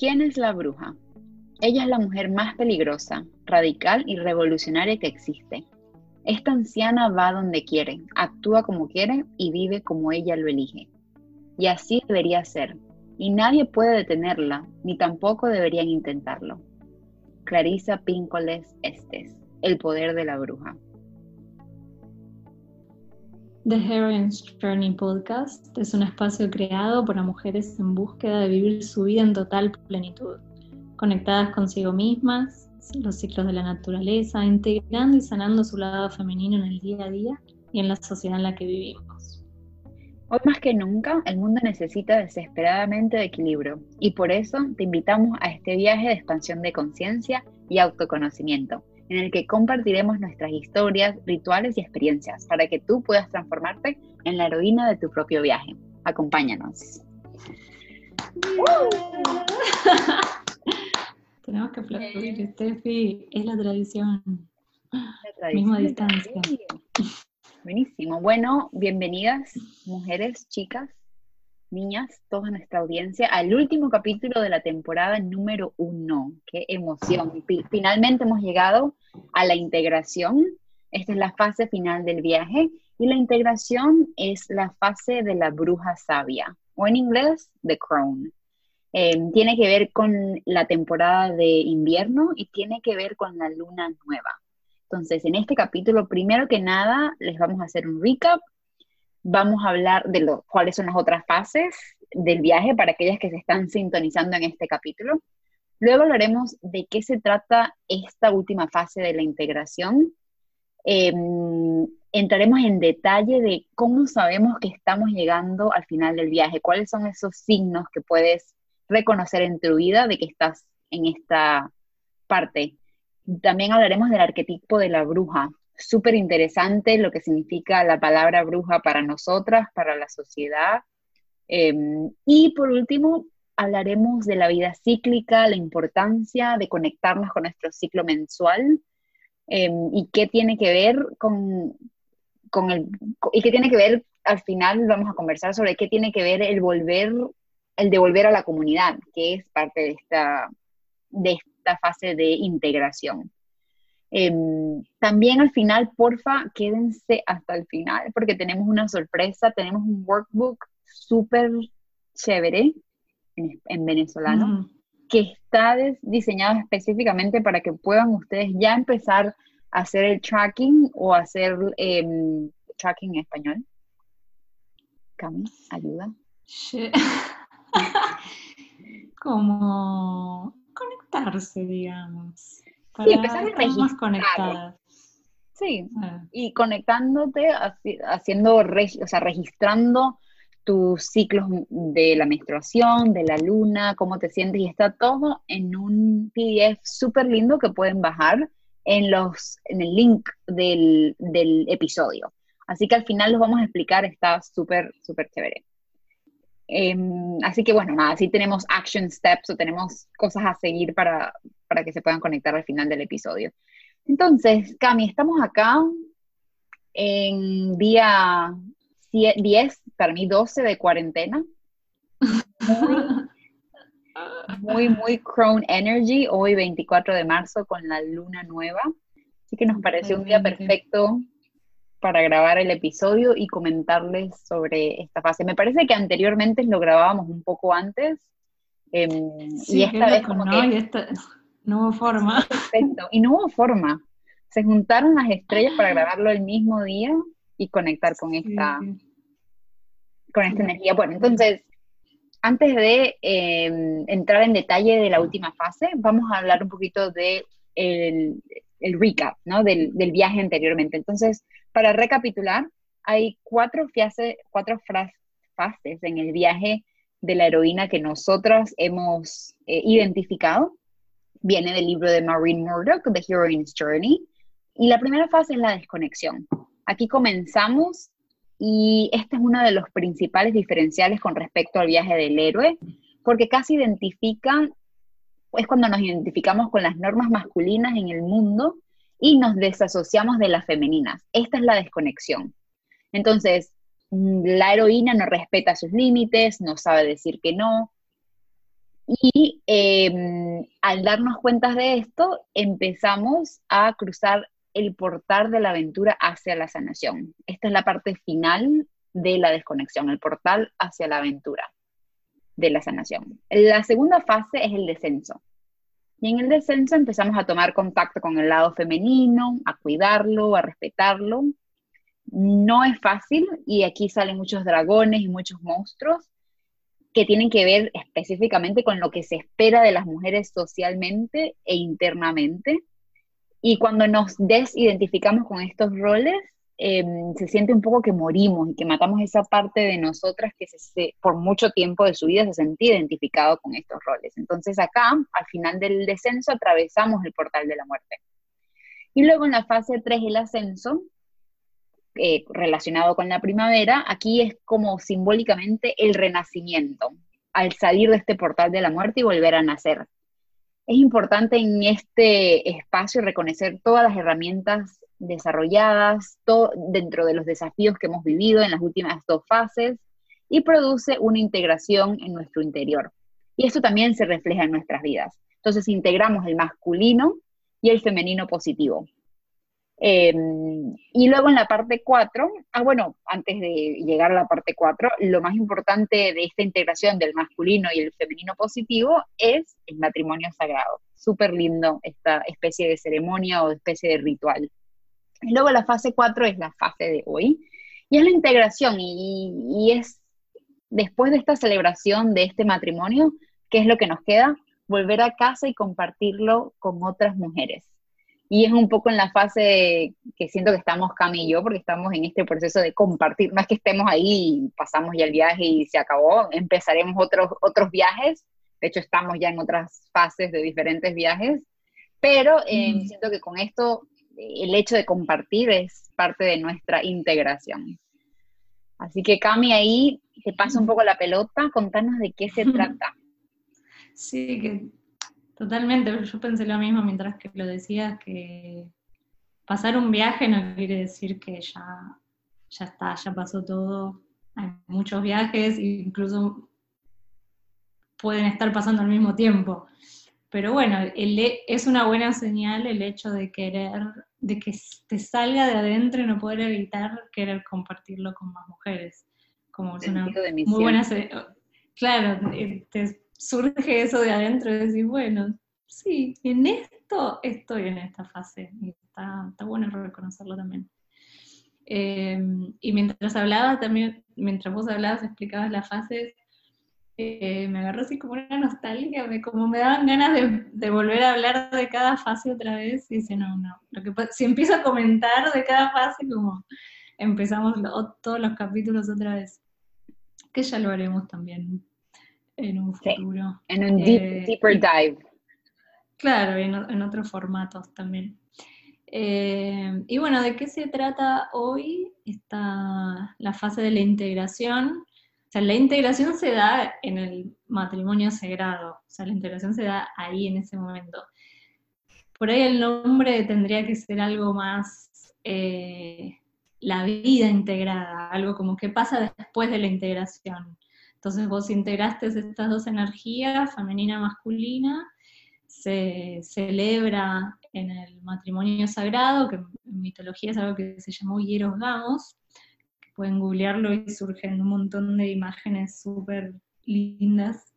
¿Quién es la bruja? Ella es la mujer más peligrosa, radical y revolucionaria que existe. Esta anciana va donde quiere, actúa como quiere y vive como ella lo elige. Y así debería ser, y nadie puede detenerla, ni tampoco deberían intentarlo. Clarisa Píncoles Estes, El poder de la bruja. The Heroine's Journey Podcast es un espacio creado por mujeres en búsqueda de vivir su vida en total plenitud, conectadas consigo mismas, los ciclos de la naturaleza, integrando y sanando su lado femenino en el día a día y en la sociedad en la que vivimos. Hoy más que nunca, el mundo necesita desesperadamente de equilibrio y por eso te invitamos a este viaje de expansión de conciencia y autoconocimiento en el que compartiremos nuestras historias, rituales y experiencias para que tú puedas transformarte en la heroína de tu propio viaje. Acompáñanos. Tenemos que aplaudir, Steffi, es la tradición. La tradición. Misma distancia. Buenísimo. Bueno, bienvenidas, mujeres, chicas, niñas, toda nuestra audiencia, al último capítulo de la temporada número uno. ¡Qué emoción! Finalmente hemos llegado a la integración. Esta es la fase final del viaje y la integración es la fase de la bruja sabia, o en inglés, The Crown. Em, tiene que ver con la temporada de invierno y tiene que ver con la luna nueva. Entonces, en este capítulo, primero que nada, les vamos a hacer un recap vamos a hablar de lo, cuáles son las otras fases del viaje para aquellas que se están sintonizando en este capítulo. Luego hablaremos de qué se trata esta última fase de la integración. Em, entraremos en detalle de cómo sabemos que estamos llegando al final del viaje, cuáles son esos signos que puedes reconocer en tu vida de que estás en esta parte. También hablaremos del arquetipo de la bruja, súper interesante lo que significa la palabra bruja para nosotras, para la sociedad. Em, y por último, hablaremos de la vida cíclica, la importancia de conectarnos con nuestro ciclo mensual em, y qué tiene que ver con, con el, y qué tiene que ver, al final vamos a conversar sobre qué tiene que ver el volver, el devolver a la comunidad, que es parte de esta, de esta fase de integración. Em, también al final, porfa, quédense hasta el final porque tenemos una sorpresa, tenemos un workbook súper chévere en, venezolano que está diseñado específicamente para que puedan ustedes ya empezar a hacer el tracking o hacer em, tracking en español. Cami, ayuda. Como conectarse, digamos sí, empezar a registrar. Sí, ah. y conectándote, haciendo, o sea, registrando tus ciclos de la menstruación, de la luna, cómo te sientes, y está todo en un PDF súper lindo que pueden bajar en, los, en el link del, del episodio. Así que al final los vamos a explicar, está súper, súper chévere. Em, así que bueno, nada, sí tenemos action steps o tenemos cosas a seguir para, para que se puedan conectar al final del episodio. Entonces, Cami, estamos acá en día 10, para mí 12 de cuarentena. Muy, muy, Crown Energy, hoy 24 de marzo con la luna nueva. Así que nos pareció un día perfecto para grabar el episodio y comentarles sobre esta fase. Me parece que anteriormente lo grabábamos un poco antes. Em, y esta vez como no, que... no hubo forma. Perfecto. Y no hubo forma. Se juntaron las estrellas para grabarlo el mismo día y conectar con esta, con esta energía. Bueno, entonces, antes de em, entrar en detalle de la última fase, vamos a hablar un poquito de el, el recap, ¿no? Del, del, viaje anteriormente. Entonces, para recapitular, hay cuatro, cuatro fases en el viaje de la heroína que nosotras hemos eh, identificado. Viene del libro de Maureen Murdoch, The Heroine's Journey. Y la primera fase es la desconexión. Aquí comenzamos y este es uno de los principales diferenciales con respecto al viaje del héroe, porque casi identifican, es cuando nos identificamos con las normas masculinas en el mundo y nos desasociamos de las femeninas. Esta es la desconexión. Entonces, mm, la heroína no respeta sus límites, no sabe decir que no. Y em, al darnos cuenta de esto, empezamos a cruzar el portal de la aventura hacia la sanación. Esta es la parte final de la desconexión, el portal hacia la aventura de la sanación. La segunda fase es el descenso. Y en el descenso empezamos a tomar contacto con el lado femenino, a cuidarlo, a respetarlo. No es fácil y aquí salen muchos dragones y muchos monstruos que tienen que ver específicamente con lo que se espera de las mujeres socialmente e internamente. Y cuando nos desidentificamos con estos roles, em, se siente un poco que morimos y que matamos esa parte de nosotras que se, por mucho tiempo de su vida se sentía identificado con estos roles. Entonces acá, al final del descenso, atravesamos el portal de la muerte. Y luego en la fase 3, el ascenso, eh, relacionado con la primavera, aquí es como simbólicamente el renacimiento, al salir de este portal de la muerte y volver a nacer es importante en este espacio reconocer todas las herramientas desarrolladas dentro de los desafíos que hemos vivido en las últimas dos fases y produce una integración en nuestro interior. Y esto también se refleja en nuestras vidas. Entonces integramos el masculino y el femenino positivo. Em, y luego en la parte 4, ah, bueno, antes de llegar a la parte 4, lo más importante de esta integración del masculino y el femenino positivo es el matrimonio sagrado. Súper lindo esta especie de ceremonia o especie de ritual. Y luego la fase 4 es la fase de hoy, y es la integración, y, y es después de esta celebración de este matrimonio, ¿qué es lo que nos queda? Volver a casa y compartirlo con otras mujeres y es un poco en la fase que siento que estamos Cami y yo, porque estamos en este proceso de compartir. No es que estemos ahí y pasamos ya el viaje y se acabó, empezaremos otros, otros viajes. De hecho, estamos ya en otras fases de diferentes viajes. Pero eh, mm. siento que con esto, el hecho de compartir es parte de nuestra integración. Así que Cami, ahí te paso un poco la pelota, contanos de qué se trata. Sí, que Totalmente, yo pensé lo mismo mientras que lo decías, que pasar un viaje no quiere decir que ya, ya está, ya pasó todo. Hay muchos viajes, incluso pueden estar pasando al mismo tiempo. Pero bueno, es una buena señal el hecho de querer, de que te salga de adentro y no poder evitar querer compartirlo con más mujeres. Como es una muy buena Claro, te, surge eso de adentro y decir, bueno, sí, en esto estoy en esta fase. Y está, bueno reconocerlo también. Em, y mientras hablabas también, mientras vos hablabas, explicabas las fases, eh, me agarró así como una nostalgia, como me daban ganas de, volver a hablar de cada fase otra vez, y dice, no, no, lo que, si empiezo a comentar de cada fase, como empezamos todos los capítulos otra vez, que ya lo haremos también en un futuro. en un eh, deeper dive. Claro, en, en otros formatos también. Eh, y bueno, ¿de qué se trata hoy? Está la fase de la integración. O sea, la integración se da en el matrimonio sagrado, o sea, la integración se da ahí en ese momento. Por ahí el nombre tendría que ser algo más eh, la vida integrada, algo como que pasa después de la integración. Entonces vos integraste estas dos energías, femenina y masculina, se celebra en el matrimonio sagrado, que en mitología es algo que se llamó Hieros Gamos, pueden googlearlo y surgen un montón de imágenes súper lindas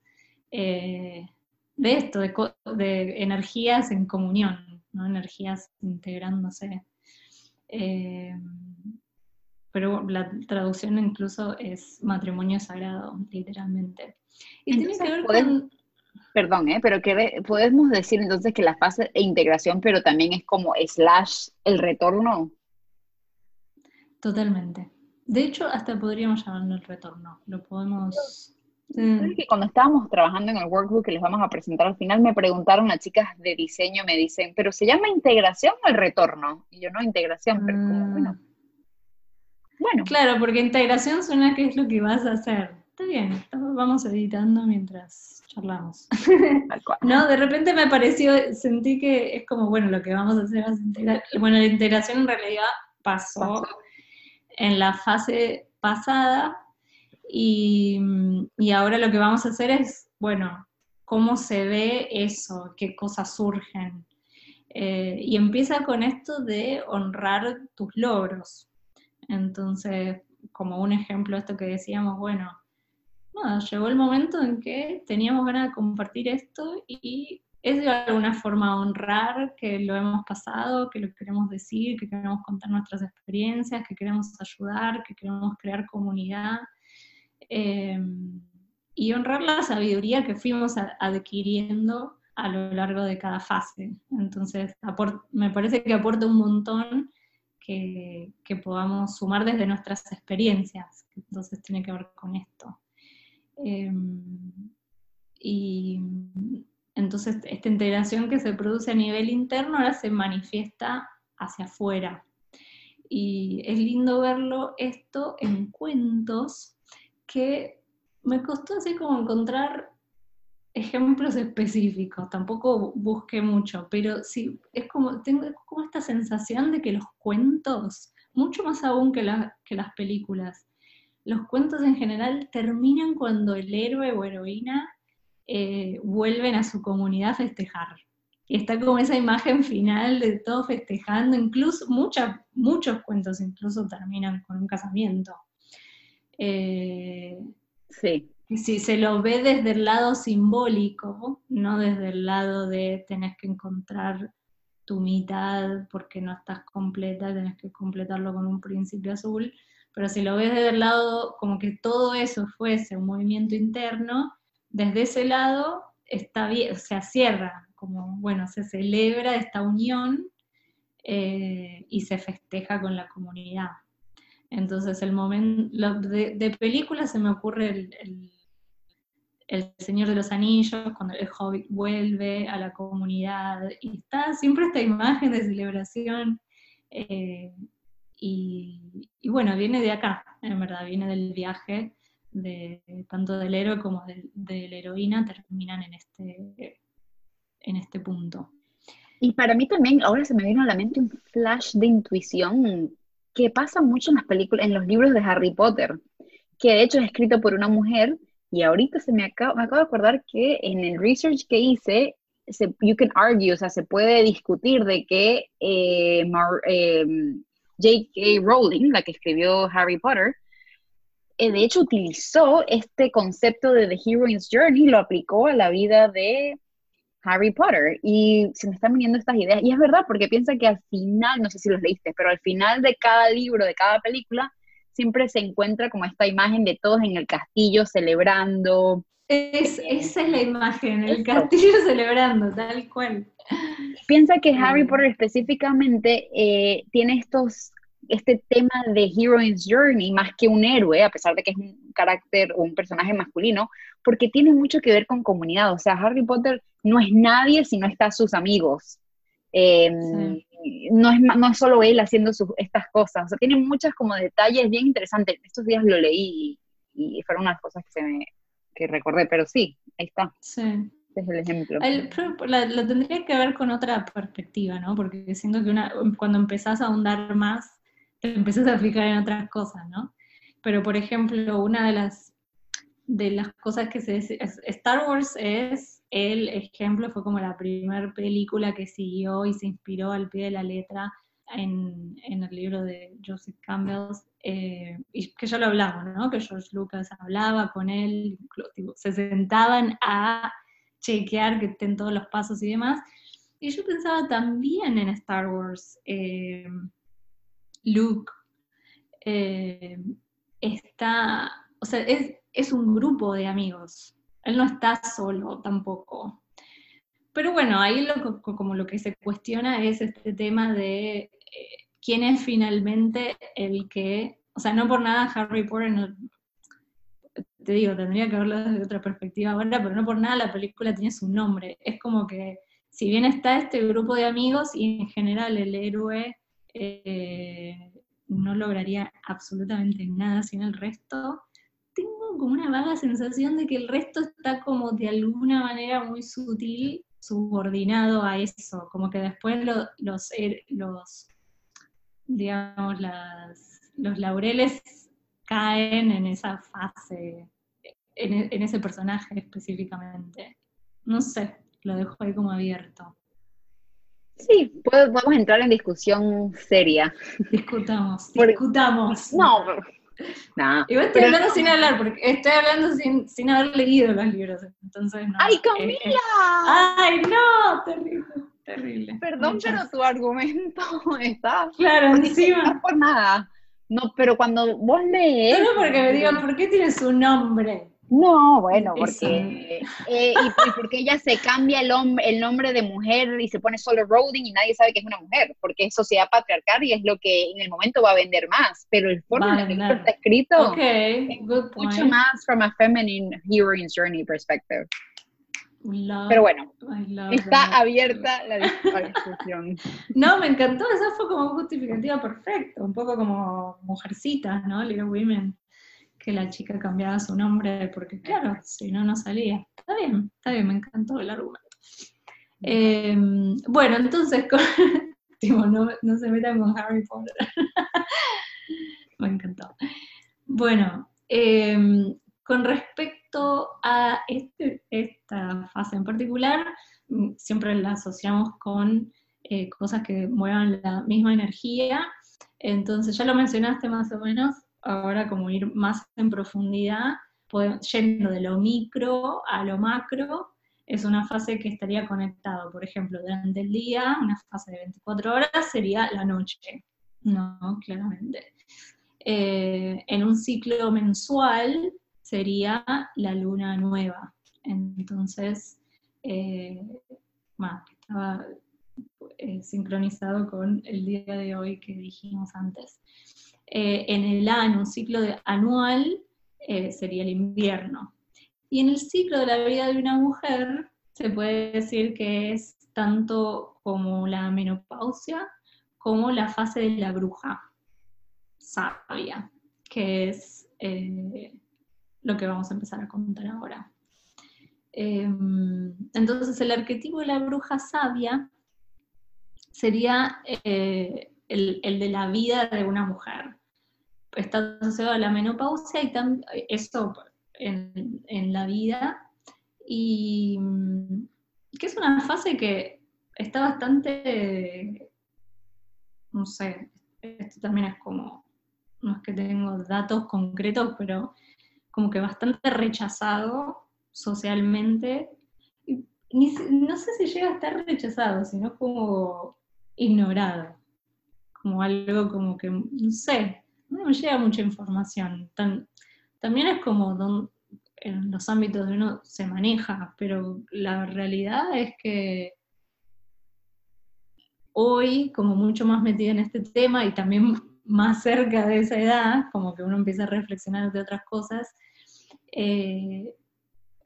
eh, de esto, de, energías en comunión, ¿no? energías integrándose. Eh, pero la traducción incluso es matrimonio sagrado, literalmente. Y tiene que ver con... Perdón, ¿eh? pero que podemos decir entonces que la fase de integración, pero también es como slash el retorno. Totalmente. De hecho, hasta podríamos llamarlo el retorno. Lo podemos... que cuando estábamos trabajando en el workbook que les vamos a presentar al final, me preguntaron las chicas de diseño, me dicen, ¿pero se llama integración o el retorno? Y yo no, integración, pero como, bueno, ah. Bueno. Claro, porque integración suena que es lo que vas a hacer. Está bien, vamos editando mientras charlamos. no, de repente me pareció, sentí que es como, bueno, lo que vamos a hacer es integrar. Bueno, la integración en realidad pasó, en la fase pasada y, y ahora lo que vamos a hacer es, bueno, cómo se ve eso, qué cosas surgen. Eh, y empieza con esto de honrar tus logros. Entonces, como un ejemplo, esto que decíamos, bueno, llegó el momento en que teníamos ganas de compartir esto y es de alguna forma honrar que lo hemos pasado, que lo queremos decir, que queremos contar nuestras experiencias, que queremos ayudar, que queremos crear comunidad. Em, y honrar la sabiduría que fuimos adquiriendo a lo largo de cada fase. Entonces, me parece que aporta un montón que, podamos sumar desde nuestras experiencias, entonces tiene que ver con esto. Em, y entonces esta integración que se produce a nivel interno ahora se manifiesta hacia afuera. Y es lindo verlo esto en cuentos que me costó así como encontrar ejemplos específicos, tampoco busqué mucho, pero sí, es como, tengo como esta sensación de que los cuentos, mucho más aún que, que las películas, los cuentos en general terminan cuando el héroe o heroína eh, vuelven a su comunidad a festejar. Y está como esa imagen final de todos festejando, incluso muchos cuentos incluso terminan con un casamiento. Eh, sí. Si se lo ve desde el lado simbólico, no desde el lado de tenés que encontrar tu mitad porque no estás completa, tenés que completarlo con un príncipe azul, pero si lo ves desde el lado como que todo eso fuese un movimiento interno, desde ese lado está bien, se cierra, como bueno, se celebra esta unión eh, y se festeja con la comunidad. Entonces, el momento de, de película se me ocurre el, Señor de los Anillos, cuando el Hobbit vuelve a la comunidad, y está siempre esta imagen de celebración. Eh, y, bueno, viene de acá, en verdad, viene del viaje tanto del héroe como de, la heroína, terminan en este, en este punto. Y para mí también, ahora se me vino a la mente un flash de intuición que pasa mucho en las películas, en los libros de Harry Potter, que de hecho es escrito por una mujer, y ahorita se me acaba, me acabo de acordar que en el research que hice, se, you can argue, o sea, se puede discutir de que eh, eh, J.K. Rowling, la que escribió Harry Potter, eh, de hecho utilizó este concepto de The Heroine's Journey, lo aplicó a la vida de Harry Potter y se me están viniendo estas ideas. Y es verdad, porque piensa que al final, no sé si los leíste, pero al final de cada libro, de cada película, siempre se encuentra como esta imagen de todos en el castillo celebrando. Es, esa es la imagen, el castillo celebrando, tal cual. Piensa que Harry Potter específicamente eh, tiene estos este tema de Heroine's Journey más que un héroe, a pesar de que es un carácter o un personaje masculino, porque tiene mucho que ver con comunidad. O sea, Harry Potter no es nadie si no está sus amigos. Em, no, es, no solo él haciendo estas cosas. O sea, tiene muchas como detalles bien interesantes. Estos días lo leí y, fueron unas cosas que, se me, que recordé, pero sí, ahí está. Sí. Este es el ejemplo. lo tendría que ver con otra perspectiva, ¿no? Porque siento que una, cuando empezás a ahondar más, te empezás a fijar en otras cosas, ¿no? Pero, por ejemplo, una de las, de las cosas que se dice, Star Wars es el ejemplo, fue como la primera película que siguió y se inspiró al pie de la letra en, el libro de Joseph Campbell, eh, y que ya lo hablamos, ¿no? Que George Lucas hablaba con él, se sentaban a chequear que estén todos los pasos y demás. Y yo pensaba también en Star Wars. Eh, Luke eh, está, o sea, es, un grupo de amigos. Él no está solo tampoco. Pero bueno, ahí lo, como lo que se cuestiona es este tema de eh, quién es finalmente el que, o sea, no por nada Harry Potter, te digo, tendría que verlo desde otra perspectiva ahora, pero no por nada la película tiene su nombre. Es como que, si bien está este grupo de amigos y en general el héroe eh, no lograría absolutamente nada sin el resto, tengo como una vaga sensación de que el resto está como de alguna manera muy sutil subordinado a eso, como que después los, los, digamos, los laureles caen en esa fase, en, en ese personaje específicamente. no sé, lo dejo ahí como abierto. Sí, podemos entrar en discusión seria. Discutamos, discutamos. No, no. Igual estoy hablando sin hablar, porque estoy hablando sin, sin haber leído los libros, entonces no. ¡Ay, Camila! ¡Ay, no! Terrible, terrible. Perdón, pero tu argumento está... Claro, encima. No por nada. No, pero cuando vos lees... Solo porque me digan, ¿por qué tiene su nombre? No, bueno, porque, eh, y, porque ella se cambia el, el nombre de mujer y se pone solo Rowling y nadie sabe que es una mujer, porque es sociedad patriarcal y es lo que en el momento va a vender más, pero el forma en que está escrito es mucho más from a feminine heroine's journey perspective. pero bueno, está abierta la, discusión. No, me encantó, esa fue como un justificativo perfecto, un poco como mujercitas, ¿no? Little Women que la chica cambiaba su nombre, porque claro, si no, no salía. Está bien, está bien, me encantó el argumento. Em, bueno, entonces, no, se metan con Harry Potter. me encantó. Bueno, em, con respecto a este, esta fase en particular, mm, siempre la asociamos con eh, cosas que muevan la misma energía. Entonces, ya lo mencionaste más o menos, ahora como ir más en profundidad, yendo de lo micro a lo macro, es una fase que estaría conectado, por ejemplo, durante el día, una fase de 24 horas sería la noche, ¿no? Claramente. Eh, en un ciclo mensual sería la luna nueva. Entonces, eh, estaba eh, sincronizado con el día de hoy que dijimos antes. Eh, en el año, un ciclo anual, eh, sería el invierno. Y en el ciclo de la vida de una mujer, se puede decir que es tanto como la menopausia, como la fase de la bruja sabia, que es eh, lo que vamos a empezar a contar ahora. Entonces, el arquetipo de la bruja sabia sería el, de la vida de una mujer. Está asociado a la menopausia y eso en, la vida, y mm, que es una fase que está bastante, no sé, esto también es como, no es que tengo datos concretos, pero como que bastante rechazado socialmente. no sé si llega a estar rechazado, sino como ignorado, como algo como que, no sé, no me llega mucha información. también es como en los ámbitos donde uno se maneja, pero la realidad es que hoy, como mucho más metida en este tema y también más cerca de esa edad, como que uno empieza a reflexionar de otras cosas, eh,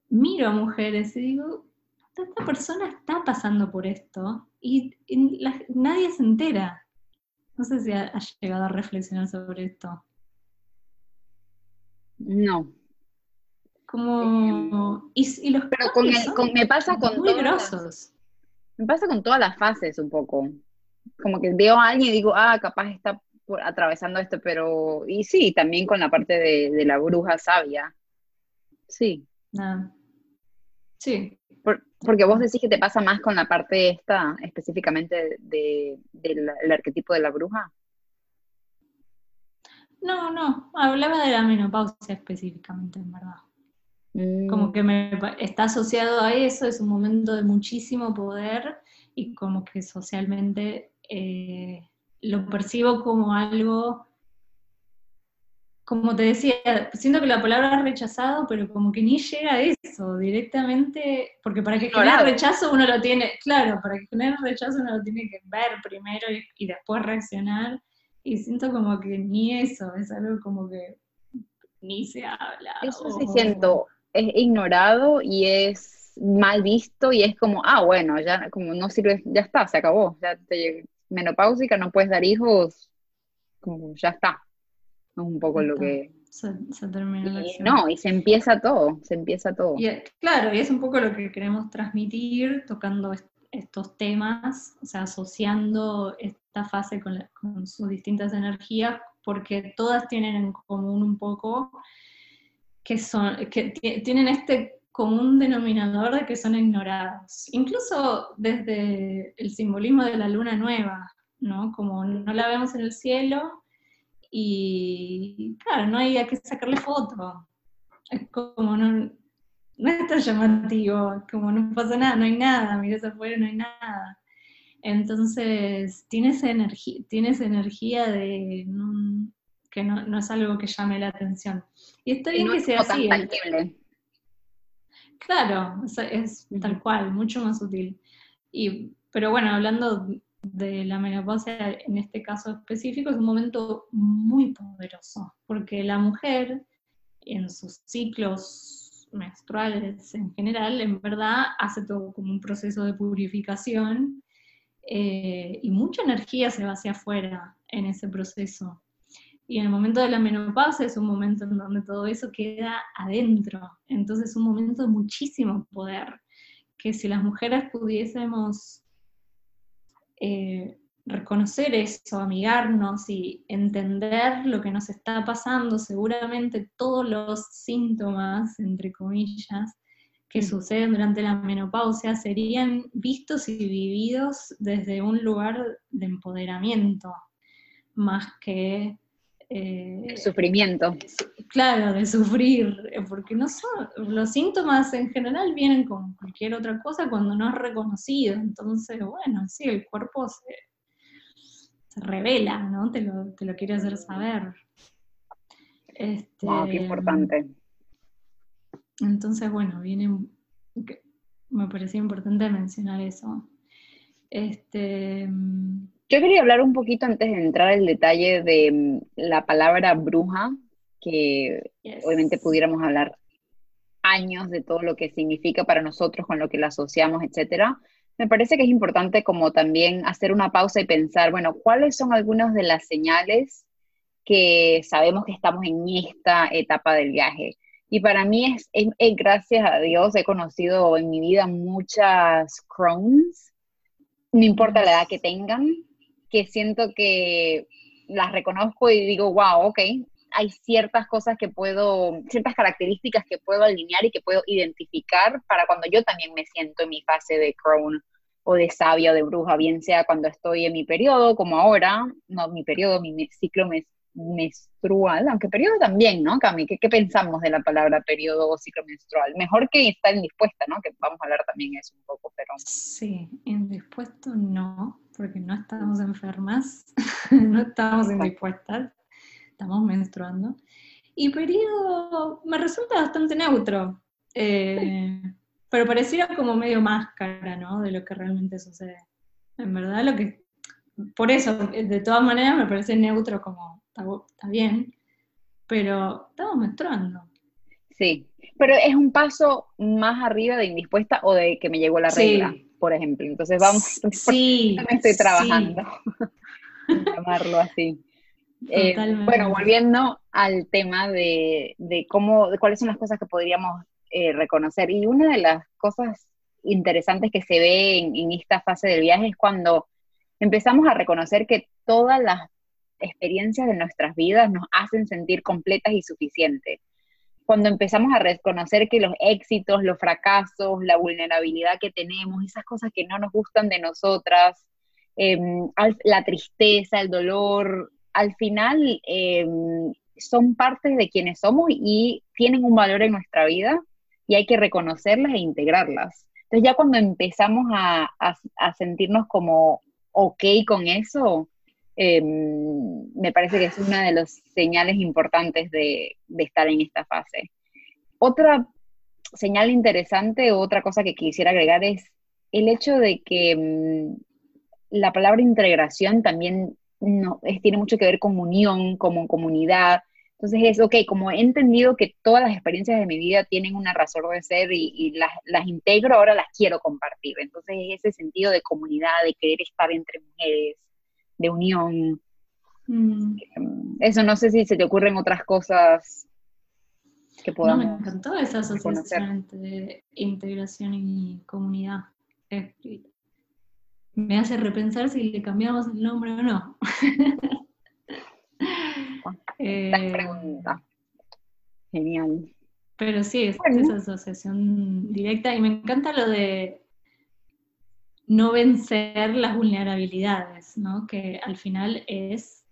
miro a mujeres y digo, esta persona está pasando por esto y, nadie se entera. No sé si has llegado a reflexionar sobre esto. No. Como. Y, los Pero con, me pasa con muy grosos. me pasa con todas las fases un poco. Como que veo a alguien y digo, ah, capaz está atravesando esto, pero. Y sí, también con la parte de, la bruja sabia. Sí. Ah. Sí, porque vos decís que te pasa más con la parte esta, específicamente del arquetipo de la bruja. No, no, hablaba de la menopausia específicamente, en verdad. Como mm. que me está asociado a eso, es un momento de muchísimo poder y como que socialmente eh, lo percibo como algo como te decía, siento que la palabra rechazado, pero como que ni llega a eso directamente, porque para que genere rechazo uno lo tiene, claro, para que genere rechazo uno lo tiene que ver primero y, después reaccionar, y siento como que ni eso, es algo como que ni se habla. Eso sí siento, es ignorado y es mal visto y es como, ah, bueno, ya como no sirve, ya está, se acabó, ya te menopáusica, no puedes dar hijos, como ya está un poco lo que... Se, termina No, y se empieza todo, se empieza todo. claro, y es un poco lo que queremos transmitir tocando estos temas, o sea, asociando esta fase con, sus distintas energías, porque todas tienen en común un poco que son, que tienen este común denominador de que son ignorados, incluso desde el simbolismo de la luna nueva, ¿no? Como no la vemos en el cielo y claro, no hay que sacarle foto. Es como no, no es tan llamativo, como no pasa nada, no hay nada, miras afuera, no hay nada. Entonces, tiene esa energía, tiene esa energía de que no, es algo que llame la atención. Y está bien que sea así. Claro, es, tal cual, mucho más útil. Y, pero bueno, hablando de la menopausia en este caso específico, es un momento muy poderoso, porque la mujer en sus ciclos menstruales en general, en verdad, hace todo como un proceso de purificación eh, y mucha energía se va hacia afuera en ese proceso. Y en el momento de la menopausia es un momento en donde todo eso queda adentro. Entonces es un momento de muchísimo poder. Que si las mujeres pudiésemos eh, reconocer eso, amigarnos y entender lo que nos está pasando, seguramente todos los síntomas, entre comillas, que mm. suceden durante la menopausia serían vistos y vividos desde un lugar de empoderamiento, más que eh, sufrimiento. Claro, de sufrir, eh, porque no son, los síntomas en general vienen con cualquier otra cosa cuando no es reconocido. Entonces, bueno, sí, el cuerpo se, revela, ¿no? Te lo, te lo, quiere hacer saber. Este, qué importante. Entonces, bueno, viene, me parecía importante mencionar eso. Este, yo quería hablar un poquito antes de entrar el detalle de mm, la palabra bruja, que obviamente pudiéramos hablar años de todo lo que significa para nosotros, con lo que la asociamos, etcétera. Me parece que es importante como también hacer una pausa y pensar, bueno, ¿cuáles son algunas de las señales que sabemos que estamos en esta etapa del viaje? Y para mí es, gracias a Dios, he conocido en mi vida muchas Crohn's, no importa la edad que tengan, que siento que las reconozco y digo, wow, ok, hay ciertas cosas que puedo, ciertas características que puedo alinear y que puedo identificar para cuando yo también me siento en mi fase de Crohn o de sabia o de bruja, bien sea cuando estoy en mi periodo, como ahora, no mi periodo, mi ciclo me menstrual, aunque periodo también, ¿no, Cami? ¿Qué, ¿Qué, pensamos de la palabra periodo o ciclo menstrual? Mejor que estar indispuesta, ¿no? Que vamos a hablar también eso un poco, pero... Sí, indispuesto no, porque no estamos enfermas, no estamos indispuestas, estamos menstruando. Y periodo me resulta bastante neutro, eh, pero pareciera como medio máscara, ¿no? De lo que realmente sucede. En verdad, lo que... Por eso, de todas maneras, me parece neutro como está, bien, pero estamos menstruando. Sí, pero es un paso más arriba de indispuesta o de que me llegó la regla, por ejemplo. Entonces vamos, sí, me estoy trabajando, llamarlo así. Eh, bueno, volviendo al tema de, cómo, de cuáles son las cosas que podríamos eh, reconocer. Y una de las cosas interesantes que se ve en, en, esta fase del viaje es cuando empezamos a reconocer que todas las experiencias de nuestras vidas nos hacen sentir completas y suficientes. Cuando empezamos a reconocer que los éxitos, los fracasos, la vulnerabilidad que tenemos, esas cosas que no nos gustan de nosotras, em, la tristeza, el dolor, al final em, son partes de quienes somos y tienen un valor en nuestra vida y hay que reconocerlas e integrarlas. Entonces ya cuando empezamos a, a sentirnos como ok con eso, Em, me parece que es una de las señales importantes de, estar en esta fase. Otra señal interesante, otra cosa que quisiera agregar es el hecho de que em, la palabra integración también no, tiene mucho que ver con unión, como comunidad. Entonces es, ok, como he entendido que todas las experiencias de mi vida tienen una razón de ser y, las, las, integro, ahora las quiero compartir. Entonces ese sentido de comunidad, de querer estar entre mujeres, de unión. Mm. Eso no sé si se te ocurren otras cosas que podamos. No, me encantó esa asociación entre integración y comunidad. Me hace repensar si le cambiamos el nombre o no. eh, pregunta. Genial. Pero sí, es esa asociación directa y me encanta lo de no vencer las vulnerabilidades, ¿no? Que al final es,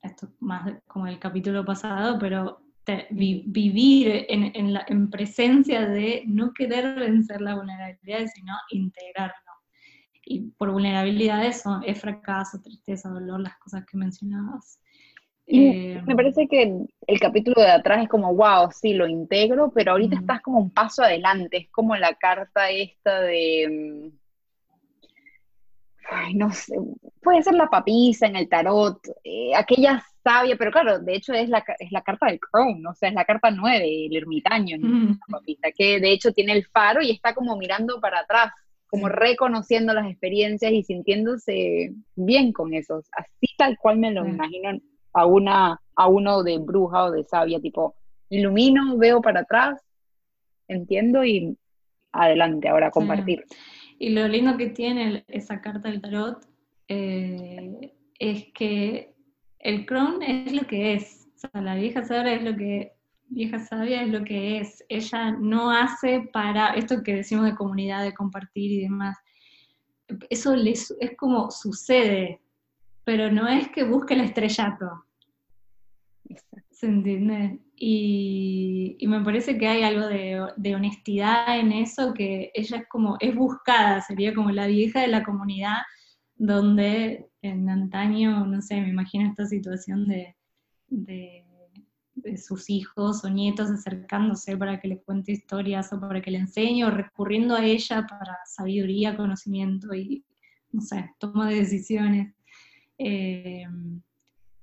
esto más como el capítulo pasado, pero vivir en, la, en, presencia de no querer vencer las vulnerabilidades, sino integrarlo. Y por vulnerabilidades son, es fracaso, tristeza, dolor, las cosas que mencionabas. Eh, me parece que el capítulo de atrás es como, wow, sí, lo integro, pero ahorita estás como un paso adelante, es como la carta esta de mm, ay, no sé, puede ser la papisa en el tarot, eh, aquella sabia, pero claro, de hecho es la, es la carta del Crown, o sea, es la carta 9, el ermitaño, la papisa, que de hecho tiene el faro y está como mirando para atrás, como reconociendo las experiencias y sintiéndose bien con eso, así tal cual me lo imagino a, una, a uno de bruja o de sabia, tipo, ilumino, veo para atrás, entiendo y adelante, ahora compartir. Y lo lindo que tiene esa carta del tarot eh, es que el cron es lo que es. O sea, la vieja sabia es lo que vieja sabia es lo que es. Ella no hace para esto que decimos de comunidad, de compartir y demás. Eso es como sucede, pero no es que busque el estrellato. ¿Se entiende? Y, me parece que hay algo de, honestidad en eso, que ella es como, es buscada, sería como la vieja de la comunidad, donde en antaño, no sé, me imagino esta situación de, de, sus hijos o nietos acercándose para que le cuente historias o para que le enseñe o recurriendo a ella para sabiduría, conocimiento y, no sé, toma de decisiones. Eh,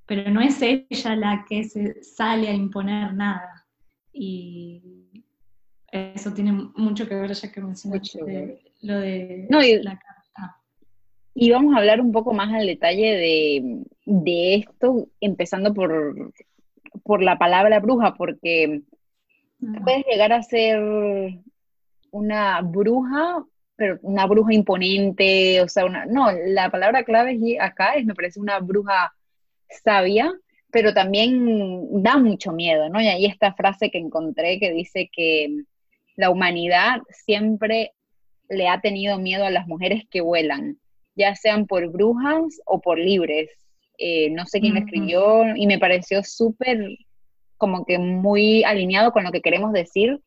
pero no es ella la que se sale a imponer nada. Y eso tiene mucho que ver, ya que mencionaste lo de la carta. Y vamos a hablar un poco más al detalle de, esto, empezando por, por la palabra bruja, porque puedes llegar a ser una bruja, pero una bruja imponente, o sea, una, no, la palabra clave acá es, me parece, una bruja sabia, pero también da mucho miedo, ¿no? Y ahí esta frase que encontré que dice que la humanidad siempre le ha tenido miedo a las mujeres que vuelan, ya sean por brujas o por libres. Eh, no sé quién lo escribió y me pareció súper como que muy alineado con lo que queremos decir,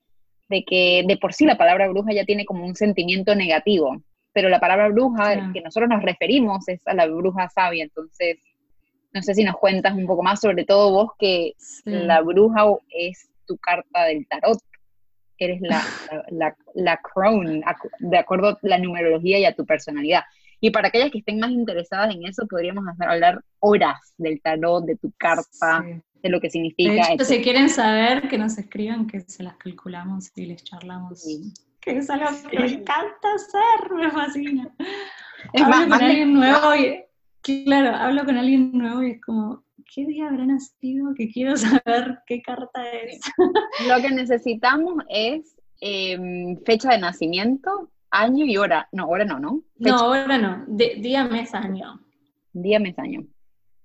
de que de por sí la palabra bruja ya tiene como un sentimiento negativo, pero la palabra bruja que nosotros nos referimos es a la bruja sabia, entonces no sé si nos cuentas un poco más, sobre todo vos, que la bruja es tu carta del tarot. Eres la, la, la, crown, de acuerdo a la numerología y a tu personalidad. Y para aquellas que estén más interesadas en eso, podríamos hacer, hablar horas del tarot, de tu carta, de lo que significa. De si quieren saber, que nos escriban, que se las calculamos y les charlamos. Que es algo que me encanta hacer, me fascina. Es más, con alguien nuevo y Claro, hablo con alguien nuevo y es como, ¿qué día habrá nacido? Que quiero saber qué carta es. Lo que necesitamos es em, fecha de nacimiento, año y hora. No, hora no, ¿no? No, hora no. día, mes, año. Día, mes, año.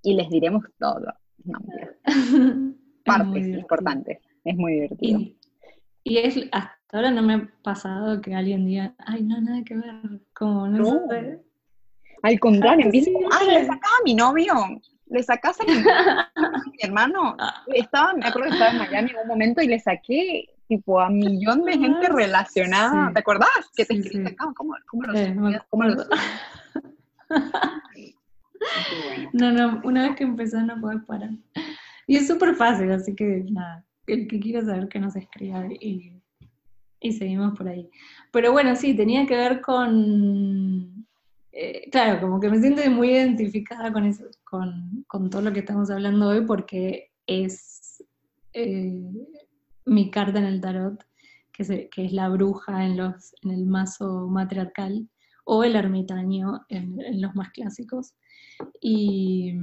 Y les diremos todo. No, Partes importantes. Es muy divertido. Y, es, hasta ahora no me ha pasado que alguien diga, ay, no, nada que ver. Como, no, sé al contrario, ay, le sacaba a mi novio, le sacas a mi, hermano. Estaba, me acuerdo que estaba en Miami en un momento y le saqué tipo a millón de gente relacionada. ¿Te acordás? Que te escribí ¿Cómo, cómo lo eh, ¿Cómo lo No, no, una vez que empezó no puedes parar. Y es súper fácil, así que nada, el que quiera saber que nos escriba y, y seguimos por ahí. Pero bueno, sí, tenía que ver con eh, claro, como que me siento muy identificada con, eso, con, todo lo que estamos hablando hoy porque es eh, mi carta en el tarot, que es, la bruja en, los, en el mazo matriarcal o el ermitaño en, los más clásicos. Y,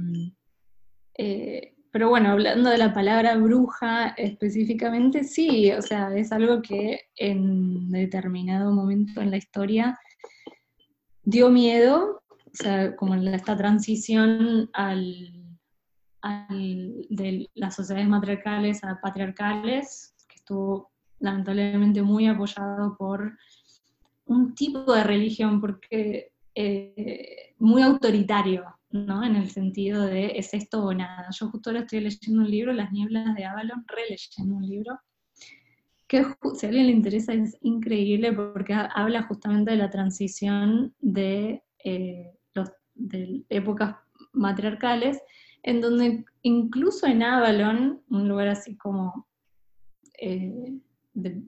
eh, pero bueno, hablando de la palabra bruja específicamente, sí, o sea, es algo que en determinado momento en la historia dio miedo, o sea, como en esta transición al, de las sociedades matriarcales a patriarcales, estuvo lamentablemente muy apoyado por un tipo de religión, porque eh, muy autoritario, ¿no? En el sentido de es esto o nada. Yo justo ahora estoy leyendo un libro, Las nieblas de Avalon, releyendo un libro, que si a alguien le interesa es increíble porque habla justamente de la transición de, eh, de épocas matriarcales, en donde incluso en Avalon, un lugar así como eh, de,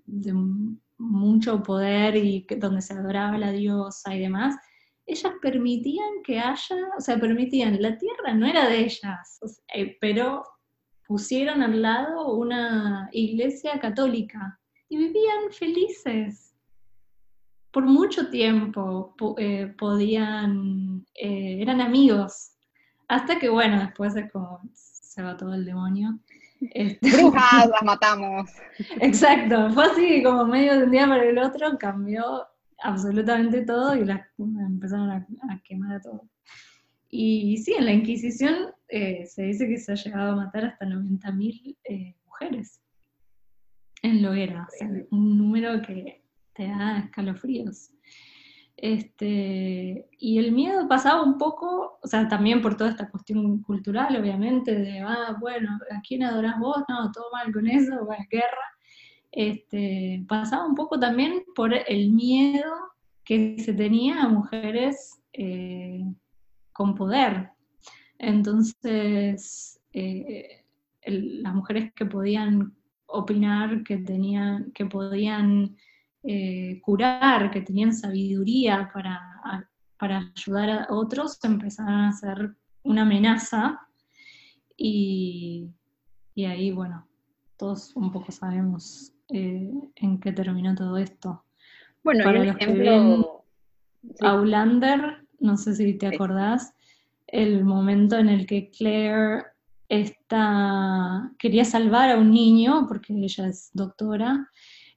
mucho poder y donde se adoraba la diosa y demás, ellas permitían que haya, o sea, permitían, la tierra no era de ellas, eh, pero pusieron al lado una iglesia católica y vivían felices. Por mucho tiempo eh, podían, eran amigos, hasta que bueno, después es como se va todo el demonio. Este, Brujas, las matamos. Exacto, fue así como medio de un día para el otro, cambió absolutamente todo y las empezaron a, quemar a todo. Y sí, en la Inquisición eh, se dice que se ha llegado a matar hasta 90.000 eh, mujeres en Loguera, o sea, un número que te da escalofríos. Este, y el miedo pasaba un poco, o sea, también por toda esta cuestión cultural, obviamente, de, ah, bueno, ¿a quién adorás vos? No, todo mal con eso, bueno, guerra este, pasaba un poco también por el miedo que se tenía a mujeres eh, con poder. Entonces, eh, las mujeres que podían opinar, que, tenían, que podían eh, curar, que tenían sabiduría para, para ayudar a otros, empezaron a ser una amenaza. Y, y ahí, bueno, todos un poco sabemos eh, en qué terminó todo esto. Bueno, Para los ejemplo... Aulander, no sé si te acordás, el momento en el que Claire está, quería salvar a un niño, porque ella es doctora,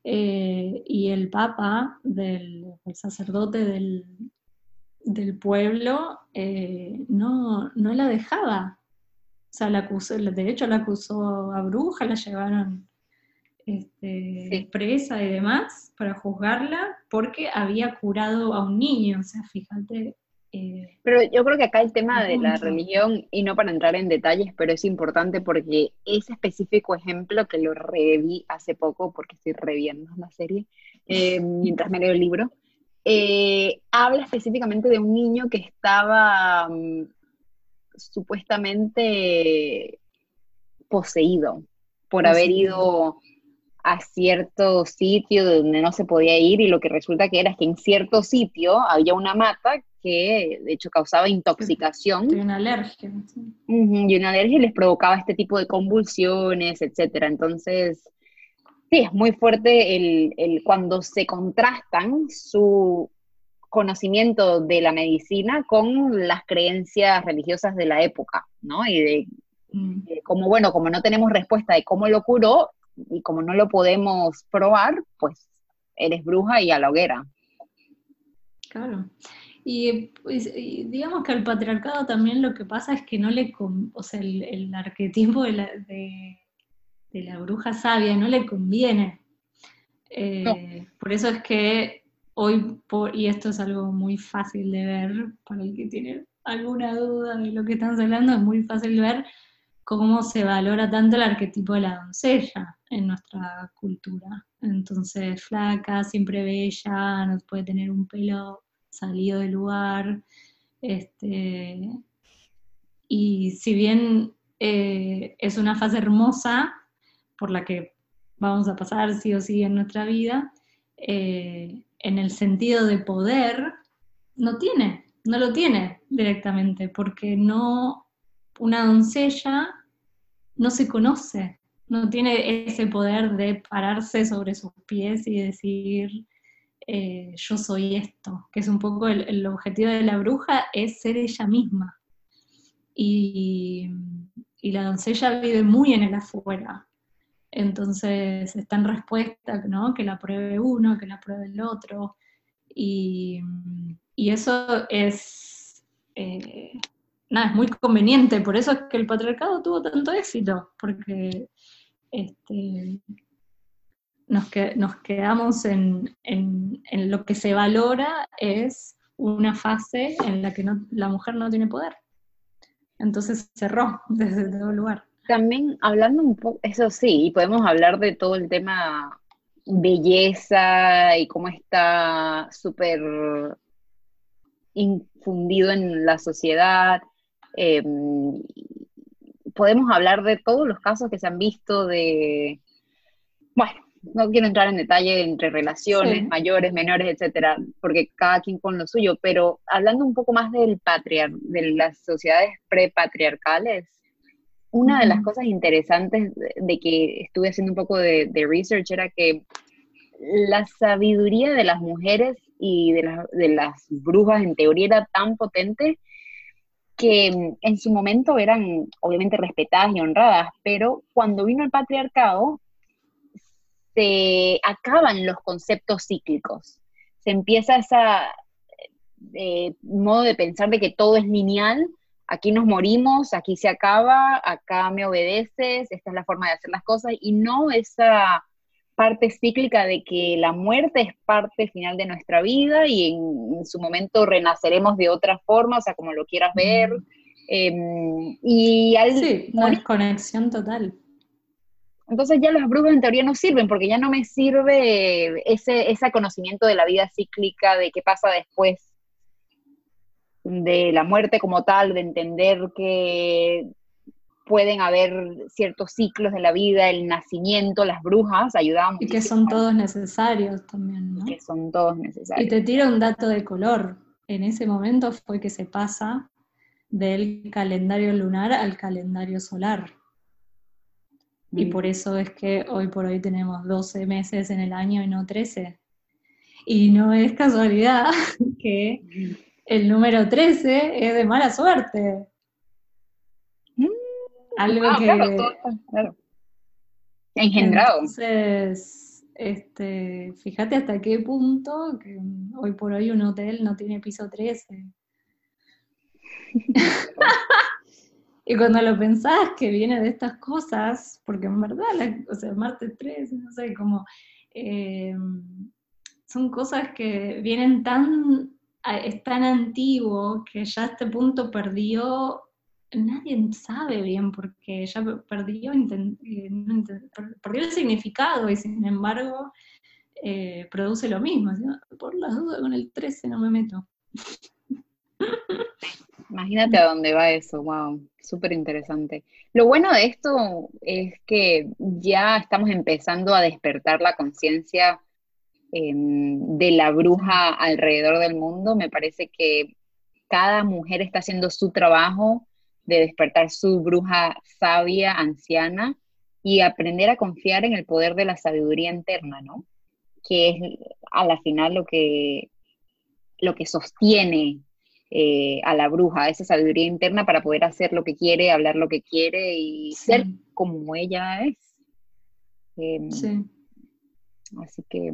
eh, y el papa, del, el sacerdote del, del pueblo, eh, no, no la dejaba. O sea, la acusó, de hecho la acusó a bruja, la llevaron este, presa y demás para juzgarla porque había curado a un niño, o sea, fíjate. Eh, pero yo creo que acá el tema de la religión, y no para entrar en detalles, pero es importante porque ese específico ejemplo que lo reví hace poco, porque estoy reviendo la serie, eh, mientras me leo el libro, eh, habla específicamente de un niño que estaba mm, supuestamente poseído por haber ido a cierto sitio donde no se podía ir y lo que resulta que era que en cierto sitio había una mata que de hecho causaba intoxicación. Y una alergia. y una alergia les provocaba este tipo de convulsiones, etcétera. Entonces, sí, es muy fuerte el, el, cuando se contrastan su conocimiento de la medicina con las creencias religiosas de la época, ¿no? Y de, mm. de como, bueno, como no tenemos respuesta de cómo lo curó, y como no lo podemos probar, pues eres bruja y a la hoguera. Claro. Y, pues, digamos que al patriarcado también lo que pasa es que no le, o sea, el, arquetipo de la, de, la, bruja sabia no le conviene. Eh, por eso es que hoy, y esto es algo muy fácil de ver, para el que tiene alguna duda de lo que estamos hablando, es muy fácil ver cómo se valora tanto el arquetipo de la doncella en nuestra cultura. Entonces, flaca, siempre bella, no puede tener un pelo salido del lugar. Este, y si bien eh, es una fase hermosa por la que vamos a pasar sí o sí en nuestra vida, eh, en el sentido de poder, no tiene, no lo tiene directamente, porque no, una doncella no se conoce, no tiene ese poder de pararse sobre sus pies y decir, eh, yo soy esto, que es un poco el, objetivo de la bruja, es ser ella misma. Y, la doncella vive muy en el afuera. Entonces está en respuesta, ¿no? Que la pruebe uno, que la pruebe el otro. Y, eso es eh, nada, es muy conveniente, por eso es que el patriarcado tuvo tanto éxito, porque este, nos, nos quedamos en, lo que se valora es una fase en la que la mujer no tiene poder. Entonces cerró desde todo lugar. También hablando un poco, eso sí, y podemos hablar de todo el tema belleza y cómo está súper infundido en la sociedad. Em, podemos hablar de todos los casos que se han visto de, bueno, no quiero entrar en detalle entre relaciones mayores, menores, etcétera, porque cada quien con lo suyo, pero hablando un poco más del patriar de las sociedades prepatriarcales, una de las cosas interesantes de que estuve haciendo un poco de, research era que la sabiduría de las mujeres y de, de las brujas en teoría era tan potente que en su momento eran obviamente respetadas y honradas, pero cuando vino el patriarcado se acaban los conceptos cíclicos. Se empieza ese eh, modo de pensar de que todo es lineal, aquí nos morimos, aquí se acaba, acá me obedeces, esta es la forma de hacer las cosas, y no esa parte cíclica de que la muerte es parte final de nuestra vida y en, su momento renaceremos de otra forma, o sea, como lo quieras ver. Em, y al sí, una desconexión total. Entonces ya las brujas en teoría no sirven, porque ya no me sirve ese, ese conocimiento de la vida cíclica, de qué pasa después de la muerte como tal, de entender que pueden haber ciertos ciclos de la vida, el nacimiento, las brujas ayudaban Y que son todos necesarios también, ¿no? Que son todos necesarios. Y te tiro un dato de color. En ese momento fue que se pasa del calendario lunar al calendario solar. Y por eso es que hoy por hoy tenemos 12 meses en el año y no 13. Y no es casualidad que el número 13 es de mala suerte. Algo ah, que... Claro, Engendrado. Entonces, este, fíjate hasta qué punto que hoy por hoy un hotel no tiene piso 13. Y cuando lo pensás que viene de estas cosas, porque en verdad, o sea, martes 3, no sé, como eh, son cosas que vienen tan, es tan antiguo que ya a este punto perdió, nadie sabe bien porque ya perdió, eh, perdió el significado y sin embargo eh, produce lo mismo. Por las dudas con el 13 no me meto. Imagínate a dónde va eso, wow, súper interesante. Lo bueno de esto es que ya estamos empezando a despertar la conciencia em, de la bruja alrededor del mundo. Me parece que cada mujer está haciendo su trabajo de despertar su bruja sabia, anciana, y aprender a confiar en el poder de la sabiduría interna, ¿no? Que es a la final lo que, lo que sostiene eh, a la bruja, esa sabiduría interna para poder hacer lo que quiere, hablar lo que quiere y ser como ella es. Em, sí. Así que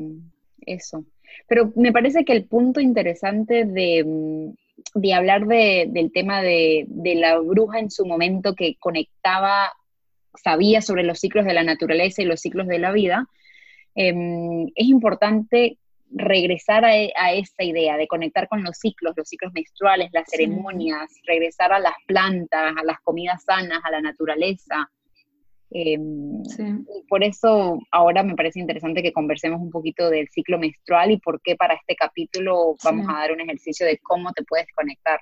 eso. Pero me parece que el punto interesante de, mm, hablar del tema de, la bruja en su momento que conectaba, sabía sobre los ciclos de la naturaleza y los ciclos de la vida, em, es importante regresar a, esa idea de conectar con los ciclos, los ciclos menstruales, las ceremonias, regresar a las plantas, a las comidas sanas, a la naturaleza. Em, por eso ahora me parece interesante que conversemos un poquito del ciclo menstrual y por qué para este capítulo vamos a dar un ejercicio de cómo te puedes conectar.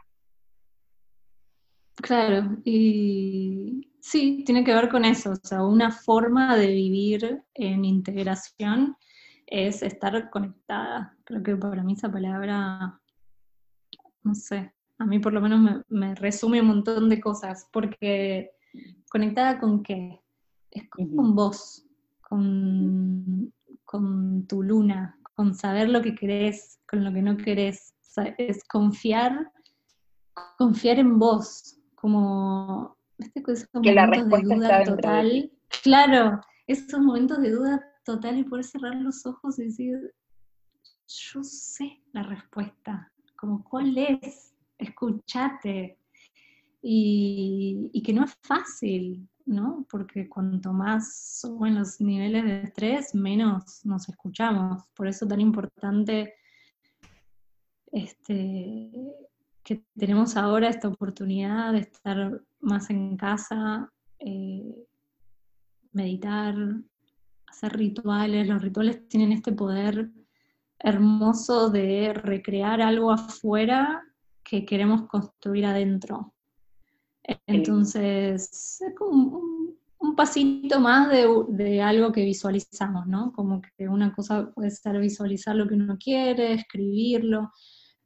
Claro, y sí, tiene que ver con eso, o sea, una forma de vivir en integración es estar conectada. Creo que para mí esa palabra, no sé, a mí por lo menos me, resume un montón de cosas, porque conectada con qué? Es con, vos, con, con tu luna, con saber lo que querés, con lo que no querés. es confiar, confiar en vos, como que la respuesta de duda total. Claro, esos momentos de duda total y poder cerrar los ojos y decir, yo sé la respuesta, como cuál es, escúchate. Y, que no es fácil, ¿no? Porque cuanto más suben los niveles de estrés, menos nos escuchamos. Por eso tan importante este, que tenemos ahora esta oportunidad de estar más en casa, eh, meditar, hacer rituales. Los rituales tienen este poder hermoso de recrear algo afuera que queremos construir adentro. Entonces, es como un, pasito más de, algo que visualizamos, ¿no? Como que una cosa puede ser visualizar lo que uno quiere, escribirlo,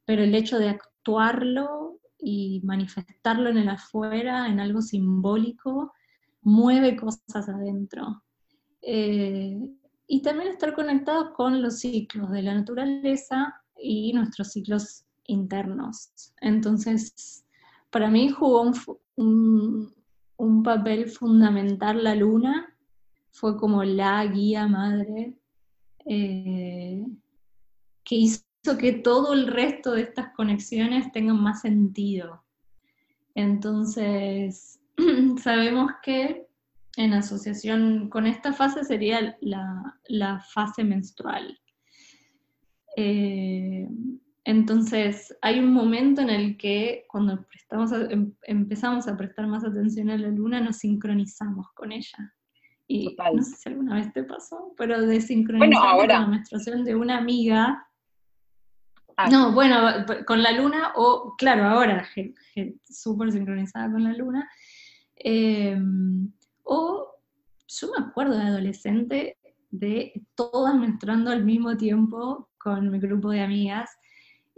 pero el hecho de actuarlo y manifestarlo en el afuera, en algo simbólico, mueve cosas adentro. Eh, y también estar conectados con los ciclos de la naturaleza y nuestros ciclos internos. Entonces, para mí jugó un, papel fundamental la luna, fue como la guía madre eh, que hizo que todo el resto de estas conexiones tengan más sentido. Entonces, sabemos que en asociación con esta fase sería la, fase menstrual. Eh, entonces, hay un momento en el que cuando prestamos em, empezamos a prestar más atención a la luna, nos sincronizamos con ella. Y no sé si alguna vez te pasó, pero de sincronizar con la menstruación de una amiga. Ah. No, bueno, con la luna, o claro, ahora, súper sincronizada con la luna. Em, o yo me acuerdo de adolescente de todas menstruando al mismo tiempo con mi grupo de amigas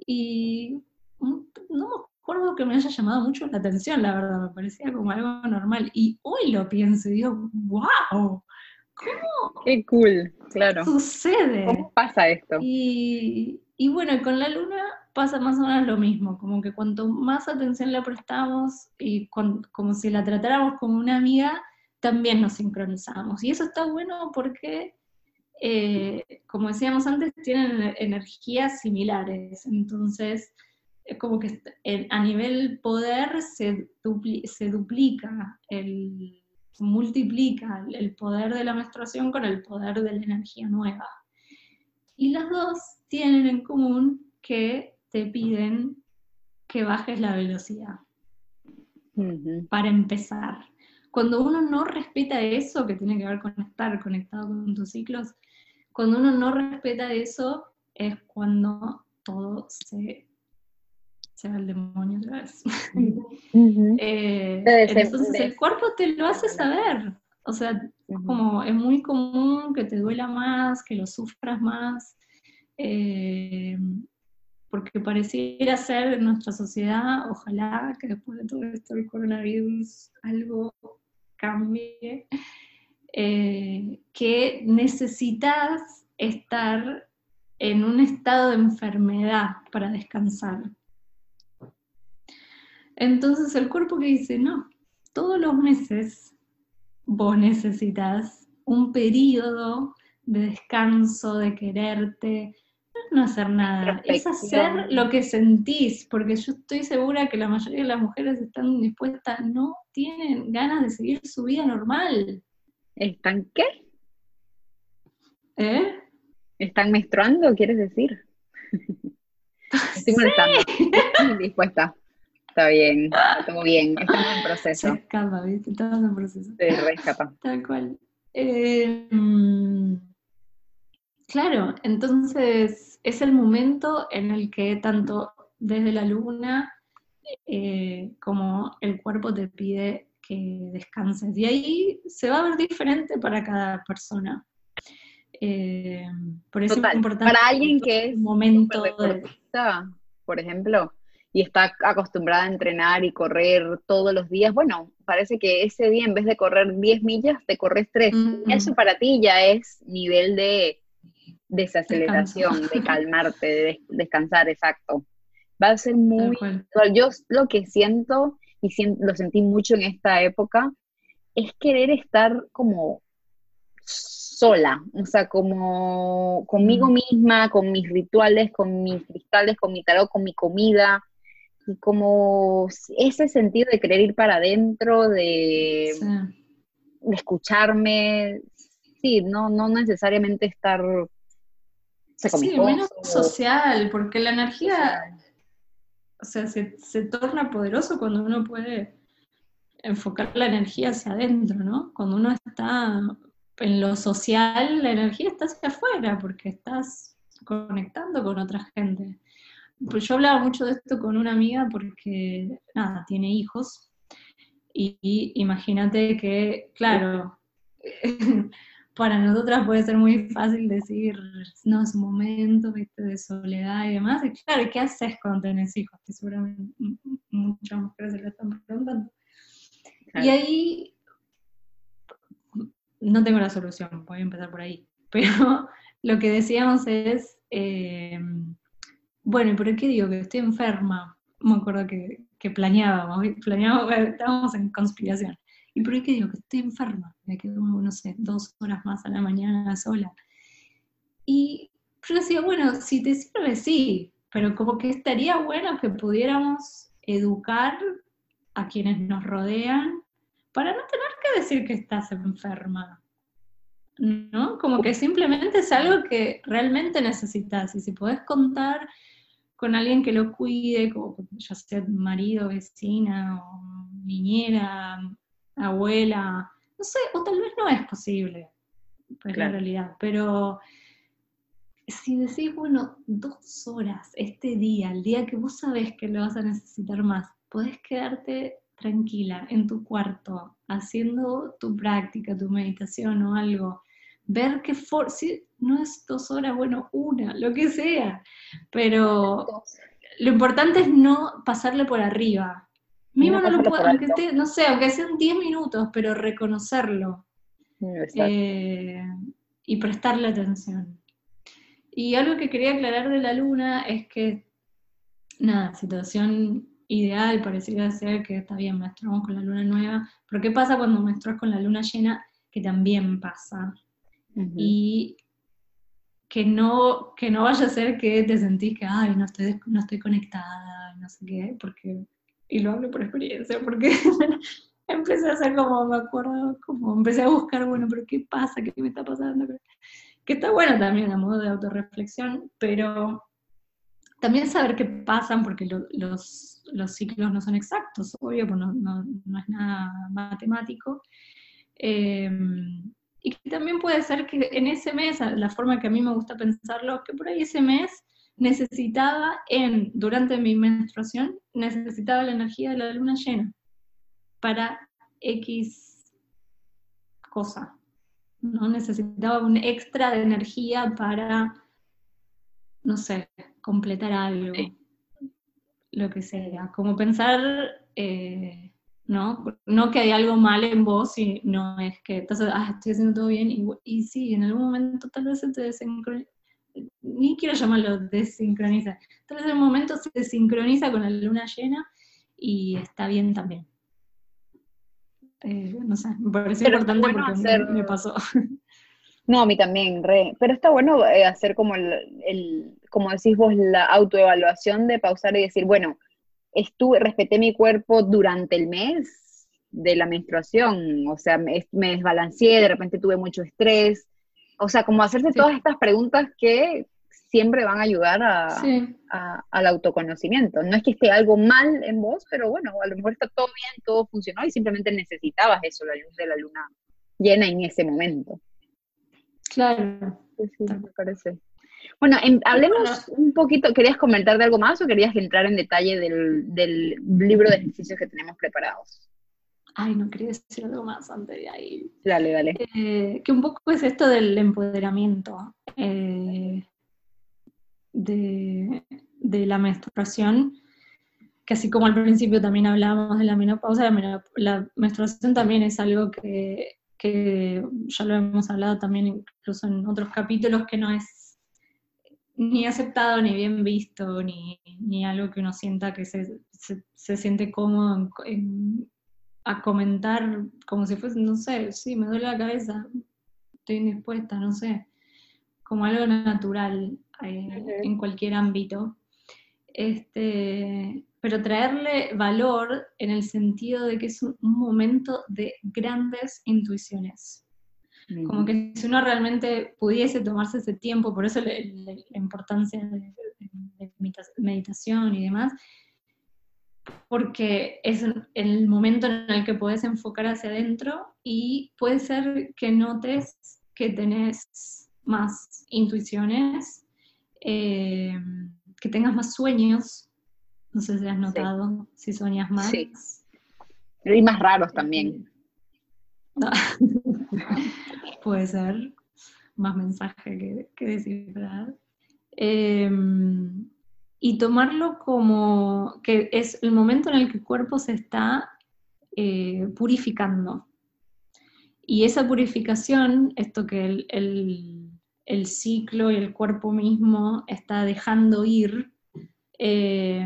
y no me acuerdo que me haya llamado mucho la atención, la verdad, me parecía como algo normal. Y hoy lo pienso y digo, wow, ¿cómo? Qué cool, claro. Sucede. ¿Cómo pasa esto? Y, y bueno, con la luna pasa más o menos lo mismo, como que cuanto más atención le prestamos y como si la tratáramos como una amiga, también nos sincronizamos. Y eso está bueno porque eh, como decíamos antes, tienen energías similares. Entonces, es como que a nivel poder se, se duplica, el, multiplica el poder de la menstruación con el poder de la energía nueva. Y las dos tienen en común que te piden que bajes la velocidad. Para empezar. Cuando uno no respeta eso, que tiene que ver con estar conectado con tus ciclos, cuando uno no respeta eso, es cuando todo se, se va al demonio otra vez. Eh, entonces el cuerpo te lo hace saber. O sea, como es muy común que te duela más, que lo sufras más, eh, porque pareciera ser en nuestra sociedad, ojalá que después de todo esto del coronavirus algo cambie, eh, que necesitas estar en un estado de enfermedad para descansar. Entonces el cuerpo que dice, no, todos los meses vos necesitas un periodo de descanso, de quererte, no hacer nada, es hacer lo que sentís, porque yo estoy segura que la mayoría de las mujeres están dispuestas, no tienen ganas de seguir su vida normal. ¿Están qué? ¿Eh? ¿Están menstruando, quieres decir? Estoy molestando. Dispuesta. Está bien, está bien, estamos en proceso. Se escapa, ¿viste? Estamos en proceso. Se reescapa. Tal cual. Eh, mm, claro, entonces es el momento en el que tanto desde la luna eh, como el cuerpo te pide que descanses. Y ahí se va a ver diferente para cada persona. Eh, por eso es importante. Para alguien que es momento por ejemplo, y está acostumbrada a entrenar y correr todos los días, bueno, parece que ese día en vez de correr 10 millas, te corres 3. Eso para ti ya es nivel de desaceleración, de calmarte, de descansar, exacto. Va a ser muy... Yo lo que siento y lo sentí mucho en esta época, es querer estar como sola, o sea, como conmigo mm. misma, con mis rituales, con mis cristales, con mi tarot, con mi comida, y como ese sentido de querer ir para adentro, de, de escucharme, sí, no, no necesariamente estar... sí, menos social, porque la energía, o sea, se, torna poderoso cuando uno puede enfocar la energía hacia adentro, ¿no? Cuando uno está en lo social, la energía está hacia afuera, porque estás conectando con otra gente. Pues yo hablaba mucho de esto con una amiga porque, nada, tiene hijos. Y, imagínate que, claro, para nosotras puede ser muy fácil decir, no, es un momento de soledad y demás. Y claro, ¿qué haces cuando tenés hijos? Que seguramente muchas mujeres se lo están preguntando. Y ahí no tengo la solución, voy a empezar por ahí. Pero lo que decíamos es, eh, bueno, ¿y por qué digo que estoy enferma? Me acuerdo que, que planeábamos, planeábamos, estábamos en conspiración. ¿Y por qué digo que estoy enferma? Me quedo, no sé, dos horas más a la mañana sola. Y yo decía, bueno, si te sirve, sí, pero como que estaría bueno que pudiéramos educar a quienes nos rodean para no tener que decir que estás enferma. ¿No? Como que simplemente es algo que realmente necesitas. Y si podés contar con alguien que lo cuide, como ya sea marido, vecina, o niñera, abuela, no sé, o tal vez no es posible, pues la realidad, pero si decís, bueno, dos horas este día, el día que vos sabés que lo vas a necesitar más, podés quedarte tranquila en tu cuarto, haciendo tu práctica, tu meditación o algo, ver qué for si no es dos horas, bueno, una, lo que sea, pero lo importante es no pasarle por arriba. Mismo no, lo puedo, aunque esté, no sé, aunque sean 10 minutos, pero reconocerlo eh, y prestarle atención. Y algo que quería aclarar de la luna es que, nada, situación ideal parecería ser que está bien, menstruamos con la luna nueva, pero ¿qué pasa cuando menstruas con la luna llena? Que también pasa. Y que no, que no vaya a ser que te sentís que, ay, no estoy, no estoy conectada, no sé qué, porque, y lo hablo por experiencia, porque empecé a hacer como, me acuerdo, como empecé a buscar, bueno, pero ¿qué pasa? ¿Qué me está pasando? Que está bueno también a modo de autorreflexión, pero también saber qué pasan, porque los, los, ciclos no son exactos, obvio, pues no, no, no es nada matemático. Em, y que también puede ser que en ese mes, la forma que a mí me gusta pensarlo, que por ahí ese mes necesitaba en, durante mi menstruación, necesitaba la energía de la luna llena para X cosa. ¿no? Necesitaba un extra de energía para, no sé, completar algo, lo que sea, como pensar, eh, ¿no? No que hay algo mal en vos y no es que estás, ah, estoy haciendo todo bien y, y sí, en algún momento tal vez se te ni quiero llamarlo desincroniza, tal vez en un momento se sincroniza con la luna llena y está bien también. Eh, no sé, me parece importante porque me pasó. No, a mí también, re. Pero está bueno eh, hacer como el, como decís vos, la autoevaluación de pausar y decir, bueno, estuve, respeté mi cuerpo durante el mes de la menstruación, o sea, me, desbalanceé, de repente tuve mucho estrés, o sea, como hacerse todas estas preguntas que siempre van a ayudar a, al autoconocimiento. No es que esté algo mal en vos, pero bueno, a lo mejor está todo bien, todo funcionó y simplemente necesitabas eso, la luz de la luna llena en ese momento. Claro. Sí, me parece. Bueno, hablemos un poquito, ¿querías comentar de algo más o querías entrar en detalle del, libro de ejercicios que tenemos preparados? Ay, no quería decir algo más antes de ahí. Dale, dale. Eh, que un poco es esto del empoderamiento eh, de, la menstruación, que así como al principio también hablábamos de la menopausa, la menstruación también es algo que que ya lo hemos hablado también incluso en otros capítulos, que no es ni aceptado, ni bien visto, ni, algo que uno sienta que se, siente cómodo a comentar como si fuese, no sé, sí, me duele la cabeza, estoy indispuesta, no sé, como algo natural eh, en cualquier ámbito. Este, pero traerle valor en el sentido de que es un, momento de grandes intuiciones. Como que si uno realmente pudiese tomarse ese tiempo, por eso la, importancia de, meditación y demás, porque es el momento en el que puedes enfocar hacia adentro y puede ser que notes que tenés más intuiciones, eh, que tengas más sueños, no sé si has notado, si soñas más. Sí. Y más raros también. Puede ser más mensaje que, que descifrar. Em, y tomarlo como que es el momento en el que el cuerpo se está eh, purificando. Y esa purificación, esto que el, el, ciclo y el cuerpo mismo está dejando ir, eh,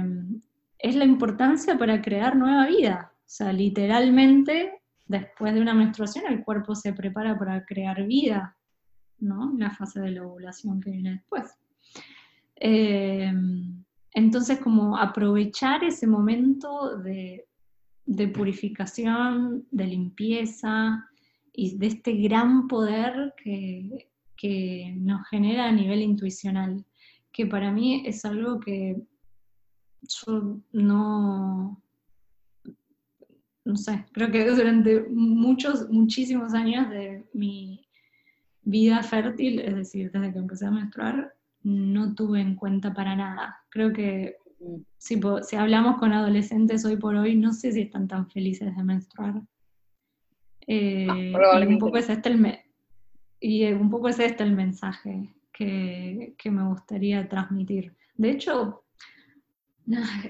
es la importancia para crear nueva vida. O sea, literalmente, después de una menstruación, el cuerpo se prepara para crear vida, ¿no? La fase de la ovulación que viene después. Eh, entonces, como aprovechar ese momento de, purificación, de limpieza y de este gran poder que, que nos genera a nivel intuicional, que para mí es algo que yo no, no sé, creo que durante muchos, muchísimos años de mi vida fértil, es decir, desde que empecé a menstruar, no tuve en cuenta para nada. Creo que si, si hablamos con adolescentes hoy por hoy, no sé si están tan felices de menstruar. Eh, y un poco es este el y un poco es este el mensaje que, que me gustaría transmitir. De hecho,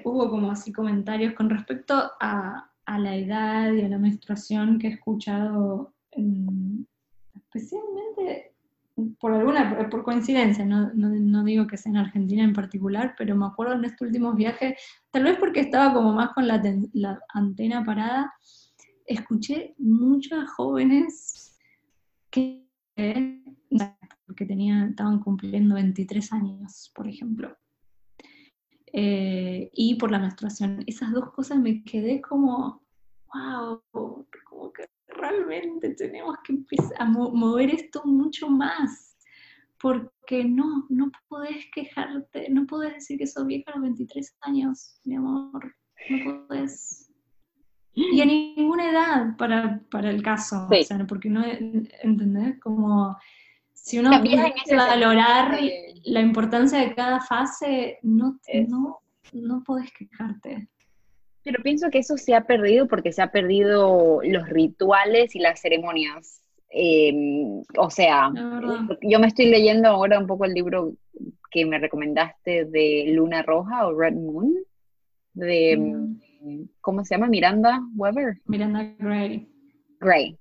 hubo como así comentarios con respecto a, la edad y a la menstruación que he escuchado, especialmente por alguna, por coincidencia, no, digo que sea en Argentina en particular, pero me acuerdo en estos últimos viajes, tal vez porque estaba como más con la, la antena parada, escuché muchas jóvenes que, que tenían, estaban cumpliendo 23 años, por ejemplo eh, y por la menstruación. Esas dos cosas me quedé como, wow, como que realmente tenemos que empezar a mover esto mucho más, porque no, no podés quejarte, no podés decir que sos vieja a los 23 años, mi amor, no podés. Y a ninguna edad para, para el caso, o sea, porque no, ¿entendés? Como si uno quiere valorar la importancia de cada fase, no, no, no podés quejarte. Pero pienso que eso se ha perdido porque se ha perdido los rituales y las ceremonias. Em, o sea, yo me estoy leyendo ahora un poco el libro que me recomendaste de Luna Roja o Red Moon, de, mm. ¿cómo se llama? Miranda Weber. Miranda Gray. Gray.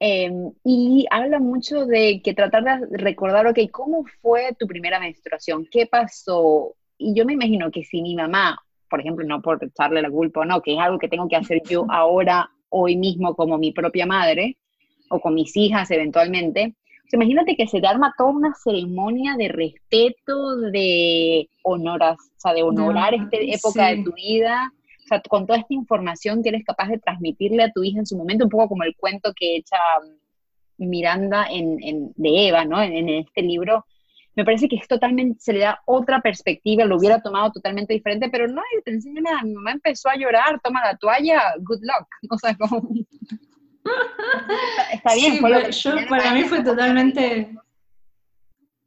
Em, y habla mucho de que tratar de recordar, ok, ¿cómo fue tu primera menstruación? ¿Qué pasó? Y yo me imagino que si mi mamá, por ejemplo, no por echarle la culpa o no, que es algo que tengo que hacer yo ahora, hoy mismo, como mi propia madre, o con mis hijas eventualmente, imagínate que se te arma toda una ceremonia de respeto, de honoras, o sea, de honorar esta época de tu vida, o sea, con toda esta información que eres capaz de transmitirle a tu hija en su momento, un poco como el cuento que echa mm, Miranda en, en de Eva, ¿no? En, este libro, me parece que es totalmente, se le da otra perspectiva, lo hubiera tomado totalmente diferente, pero no, te enseño nada, mi mamá empezó a llorar, toma la toalla, good luck, o sea, como... Está bien, sí, yo, para mí fue totalmente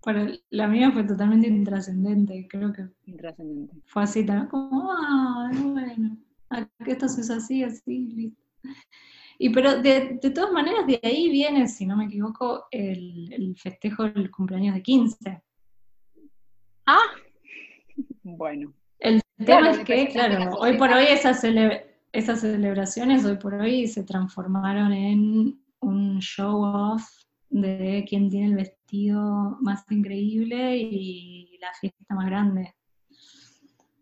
para la mía fue totalmente intrascendente, creo que. Intrascendente. Fue así, también como, ah, bueno, esto se usa así, así, listo. Y pero de, de, todas maneras, de ahí viene, si no me equivoco, el, el festejo del cumpleaños de 15. Ah, bueno. El tema es que, claro, hoy por hoy esas, esas celebraciones, hoy por hoy se transformaron en un show off de quién tiene el vestido más increíble y la fiesta más grande.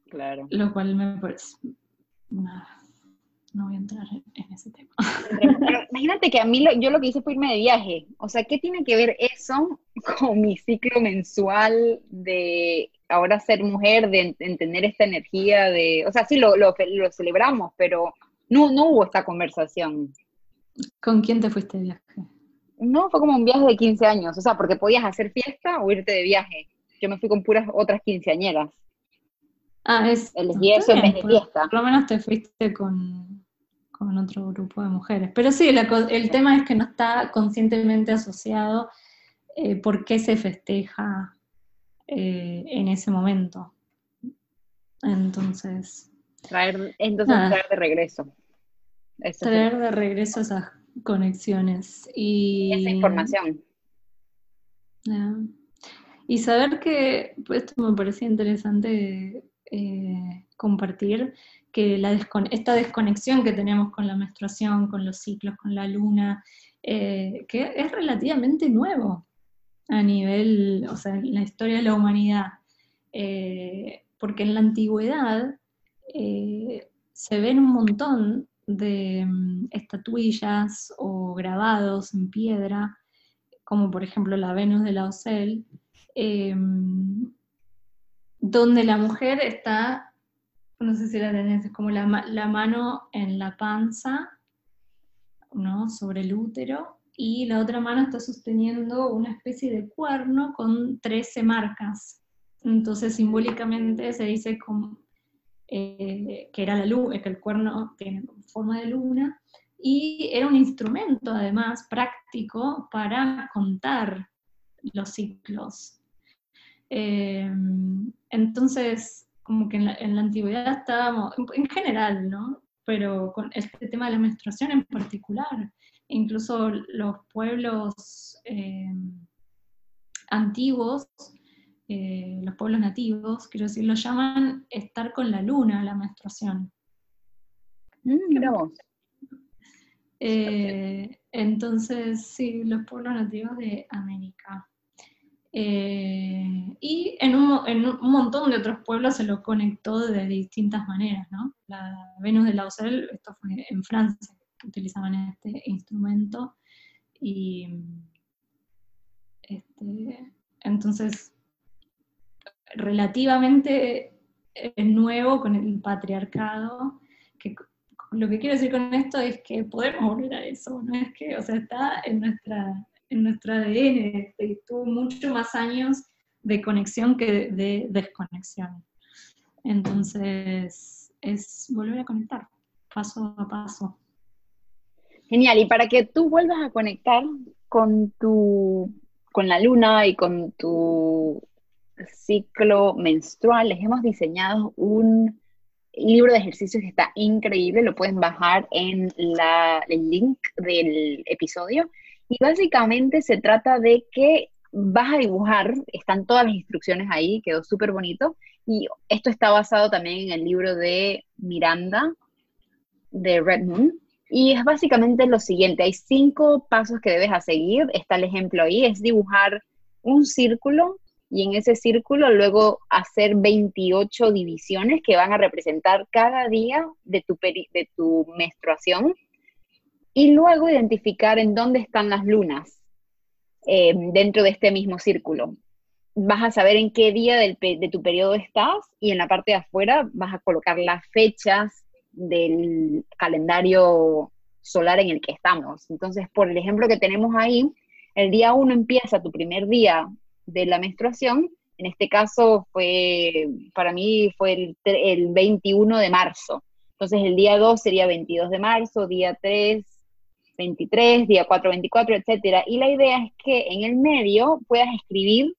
Claro. Lo cual me parece... No, voy a entrar en ese tema. imagínate que a mí yo lo que hice fue irme de viaje. O sea, ¿qué tiene que ver eso con mi ciclo mensual de ahora ser mujer, de entender esta energía de, o sea, sí lo, lo, lo celebramos, pero no, no hubo esta conversación. ¿Con quién te fuiste de viaje? No, fue como un viaje de 15 años, o sea, porque podías hacer fiesta o irte de viaje. Yo me fui con puras otras quinceañeras. Ah, es. El y eso en vez de fiesta. Por lo menos te fuiste con, con otro grupo de mujeres. Pero sí, el tema es que no está conscientemente asociado eh, por qué se festeja eh, en ese momento. Entonces. Traer, entonces traer de regreso. traer de regreso esas conexiones y esa información. Y saber que, pues, esto me parecía interesante eh, compartir, que esta desconexión que tenemos con la menstruación, con los ciclos, con la luna, eh, que es relativamente nuevo a nivel, o sea, en la historia de la humanidad, eh, porque en la antigüedad se ven un montón de mm, estatuillas o grabados en piedra, como por ejemplo la Venus de la Ocel, donde la mujer está, no sé si la tenés, es como la, mano en la panza, ¿no? sobre el útero, y la otra mano está sosteniendo una especie de cuerno con 13 marcas. Entonces simbólicamente se dice como eh, que era la luna, que el cuerno tiene forma de luna, y era un instrumento además práctico para contar los ciclos. Eh, entonces, como que en la, antigüedad estábamos, en general, ¿no? Pero con este tema de la menstruación en particular, incluso los pueblos eh, antiguos eh, los pueblos nativos, quiero decir, lo llaman estar con la luna, la menstruación. Mm, entonces, sí, los pueblos nativos de América. Eh, y en un, en un, montón de otros pueblos se lo conectó de distintas maneras, ¿no? La Venus de Lausel, esto fue en Francia, utilizaban este instrumento. Y este, entonces relativamente eh, nuevo con el patriarcado, que lo que quiero decir con esto es que podemos volver a eso, no es que, o sea, está en nuestra, en nuestro ADN, y tuvo mucho más años de conexión que de desconexión. Entonces, es volver a conectar, paso a paso. Genial, y para que tú vuelvas a conectar con tu, con la luna y con tu ciclo menstrual, les hemos diseñado un libro de ejercicios que está increíble, lo pueden bajar en la, el link del episodio. Y básicamente se trata de que vas a dibujar, están todas las instrucciones ahí, quedó súper bonito. Y esto está basado también en el libro de Miranda, de Red Moon. Y es básicamente lo siguiente, hay cinco pasos que debes a seguir, está el ejemplo ahí, es dibujar un círculo y en ese círculo luego hacer 28 divisiones que van a representar cada día de tu, de tu menstruación y luego identificar en dónde están las lunas eh, dentro de este mismo círculo. Vas a saber en qué día de tu periodo estás y en la parte de afuera vas a colocar las fechas del calendario solar en el que estamos. Entonces, por el ejemplo que tenemos ahí, el día 1 empieza tu primer día de la menstruación. En este caso fue, para mí fue el, el 21 de marzo. Entonces el día 2 sería 22 de marzo, día 3, 23, día 4, 24, etcétera. Y la idea es que en el medio puedas escribir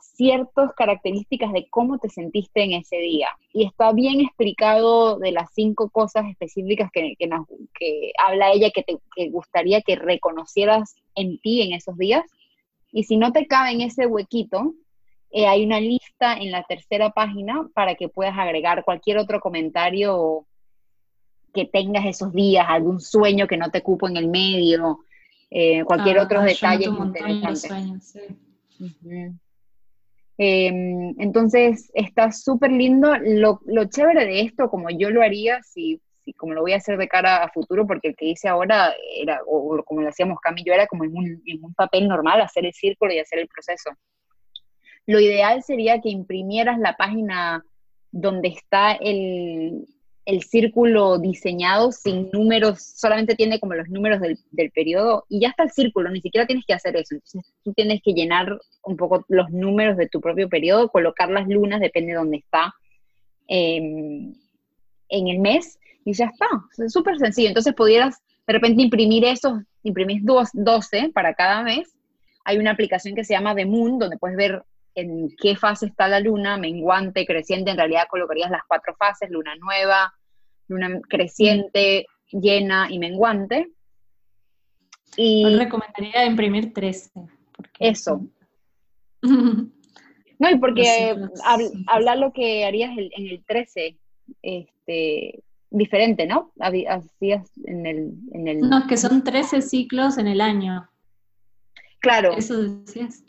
ciertas características de cómo te sentiste en ese día. Y está bien explicado de las cinco cosas específicas que, habla ella que te gustaría que reconocieras en ti en esos días. Y si no te cabe en ese huequito, eh, hay una lista en la tercera página para que puedas agregar cualquier otro comentario que tengas esos días, algún sueño que no te cupo en el medio, eh, cualquier ah, otro detalle interesante. Em, entonces, está súper lindo. Lo, lo, chévere de esto, como yo lo haría, si como lo voy a hacer de cara a futuro, porque el que hice ahora era, o, como lo hacíamos Cami yo, era como en un, papel normal, hacer el círculo y hacer el proceso. lo ideal sería que imprimieras la página donde está el, el círculo diseñado sin números, solamente tiene como los números del, del, periodo y ya está el círculo, ni siquiera tienes que hacer eso. Entonces tú tienes que llenar un poco los números de tu propio periodo, colocar las lunas, depende de dónde está, eh, en el mes y ya está. Es súper sencillo. Entonces pudieras de repente imprimir esos, imprimís 12 para cada mes. Hay una aplicación que se llama The Moon, donde puedes ver en qué fase está la luna, menguante, creciente, en realidad colocarías las cuatro fases, luna nueva, luna creciente, llena y menguante. Y Yo recomendaría imprimir 13. Eso. no, y porque hablar lo que harías en el 13, este, diferente, ¿no? Hacías en el, en el... No, es que son 13 ciclos en el año. Claro. Eso decías.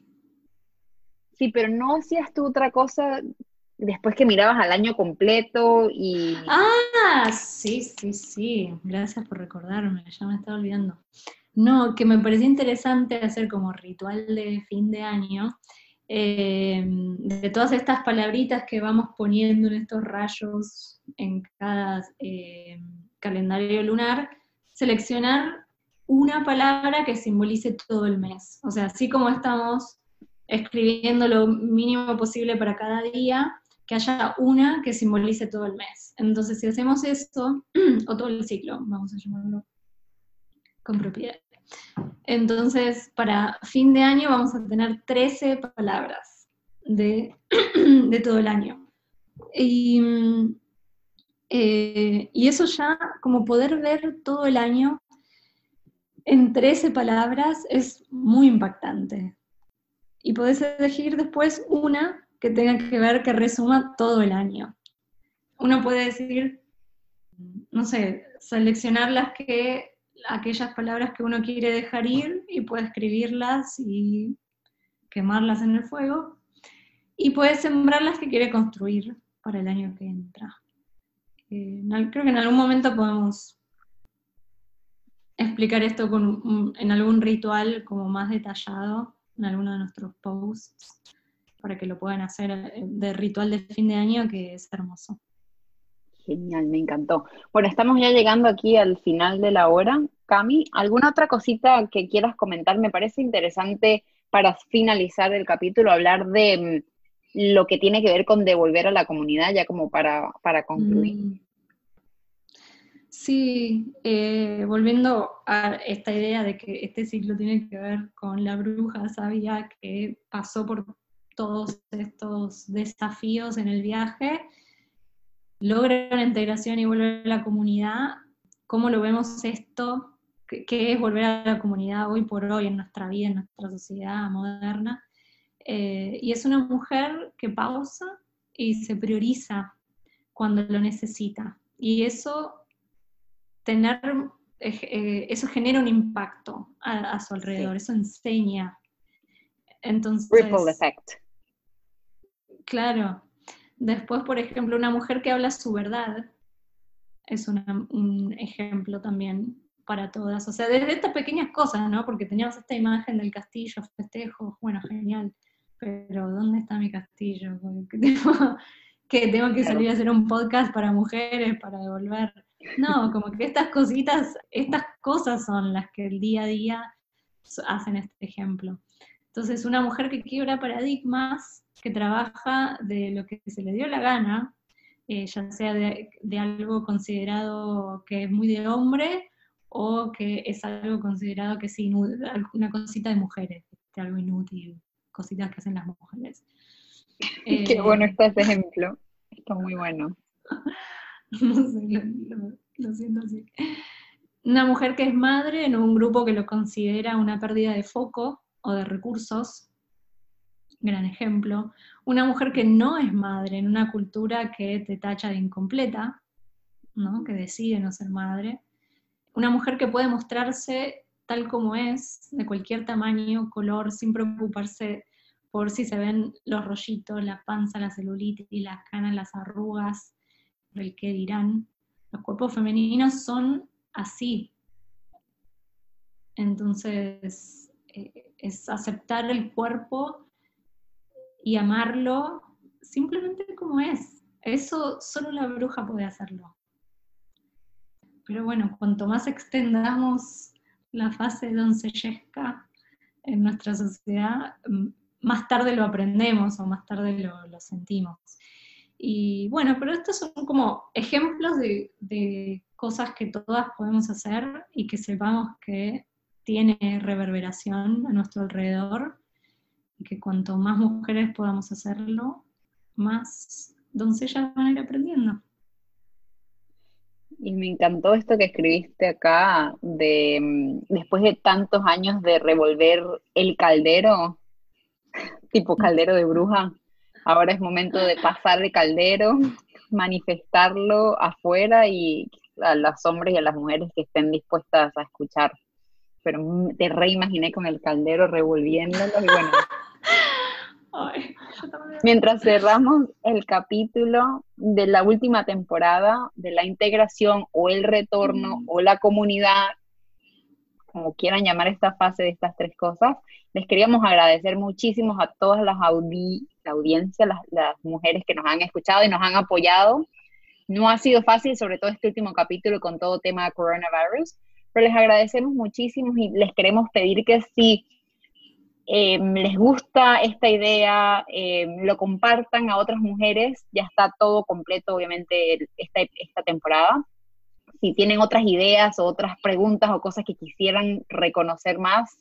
Sí, pero no hacías tú otra cosa después que mirabas al año completo y... Ah, sí, sí, sí. Gracias por recordarme, ya me estaba olvidando. No, que me parecía interesante hacer como ritual de fin de año, eh, de todas estas palabritas que vamos poniendo en estos rayos en cada eh, calendario lunar, seleccionar una palabra que simbolice todo el mes. O sea, así como estamos escribiendo lo mínimo posible para cada día, que haya una que simbolice todo el mes. Entonces, si hacemos esto, o todo el ciclo, vamos a llamarlo con propiedad. Entonces, para fin de año vamos a tener 13 palabras de, de todo el año. Y, eh, y, eso ya, como poder ver todo el año en 13 palabras, es muy impactante y podés elegir después una que tenga que ver, que resuma todo el año. Uno puede decir, no sé, seleccionar las que, aquellas palabras que uno quiere dejar ir y puede escribirlas y quemarlas en el fuego, y puede sembrar las que quiere construir para el año que entra. Creo que en algún momento podemos explicar esto con, en algún ritual como más detallado, en alguno de nuestros posts para que lo puedan hacer eh, de ritual de fin de año, que es hermoso. Genial, me encantó. Bueno, estamos ya llegando aquí al final de la hora. Cami, ¿alguna otra cosita que quieras comentar? Me parece interesante para finalizar el capítulo hablar de mm, lo que tiene que ver con devolver a la comunidad, ya como para, para concluir. Mm. Sí, eh, volviendo a esta idea de que este ciclo tiene que ver con la bruja sabia que pasó por todos estos desafíos en el viaje, logra una integración y vuelve a la comunidad, ¿cómo lo vemos esto? ¿Qué, es volver a la comunidad hoy por hoy en nuestra vida, en nuestra sociedad moderna? Eh, y es una mujer que pausa y se prioriza cuando lo necesita. Y eso tener, eh, eso genera un impacto a, su alrededor, eso enseña. Entonces, Ripple effect. Claro. Después, por ejemplo, una mujer que habla su verdad es un ejemplo también para todas. O sea, desde estas pequeñas cosas, ¿no? Porque teníamos esta imagen del castillo, festejo, bueno, genial. Pero ¿dónde está mi castillo? que tengo que salir a hacer un podcast para mujeres, para devolver no, como que estas cositas, estas cosas son las que el día a día hacen este ejemplo. Entonces, una mujer que quiebra paradigmas, que trabaja de lo que se le dio la gana, eh, ya sea de, algo considerado que es muy de hombre o que es algo considerado que es inútil, una cosita de mujeres, algo inútil, cositas que hacen las mujeres. Qué bueno está ese ejemplo, está muy bueno. no sé, lo, siento así. Una mujer que es madre en un grupo que lo considera una pérdida de foco o de recursos, gran ejemplo. Una mujer que no es madre en una cultura que te tacha de incompleta, ¿no? que decide no ser madre. Una mujer que puede mostrarse tal como es, de cualquier tamaño, color, sin preocuparse por si se ven los rollitos, la panza, la celulitis, las canas, las arrugas, el qué dirán. Los cuerpos femeninos son así. Entonces, eh, es aceptar el cuerpo y amarlo simplemente como es. Eso solo la bruja puede hacerlo. Pero bueno, cuanto más extendamos la fase doncellesca en nuestra sociedad, más tarde lo aprendemos o más tarde lo, sentimos. Y bueno, pero estos son como ejemplos de, cosas que todas podemos hacer y que sepamos que tiene reverberación a nuestro alrededor y que cuanto más mujeres podamos hacerlo, más doncellas van a ir aprendiendo. Y me encantó esto que escribiste acá de mm, después de tantos años de revolver el caldero, tipo caldero de bruja, ahora es momento de pasar de caldero, manifestarlo afuera y a los hombres y a las mujeres que estén dispuestas a escuchar. Pero te reimaginé con el caldero revolviéndolo y bueno. Mientras cerramos el capítulo de la última temporada de la integración o el retorno o la comunidad, como quieran llamar esta fase de estas tres cosas, les queríamos agradecer muchísimo a todas las la audiencia, las, las mujeres que nos han escuchado y nos han apoyado. No ha sido fácil, sobre todo este último capítulo con todo tema de coronavirus, pero les agradecemos muchísimo y les queremos pedir que si eh, les gusta esta idea, eh, lo compartan a otras mujeres, ya está todo completo, obviamente, esta, esta temporada. Si tienen otras ideas o otras preguntas o cosas que quisieran reconocer más,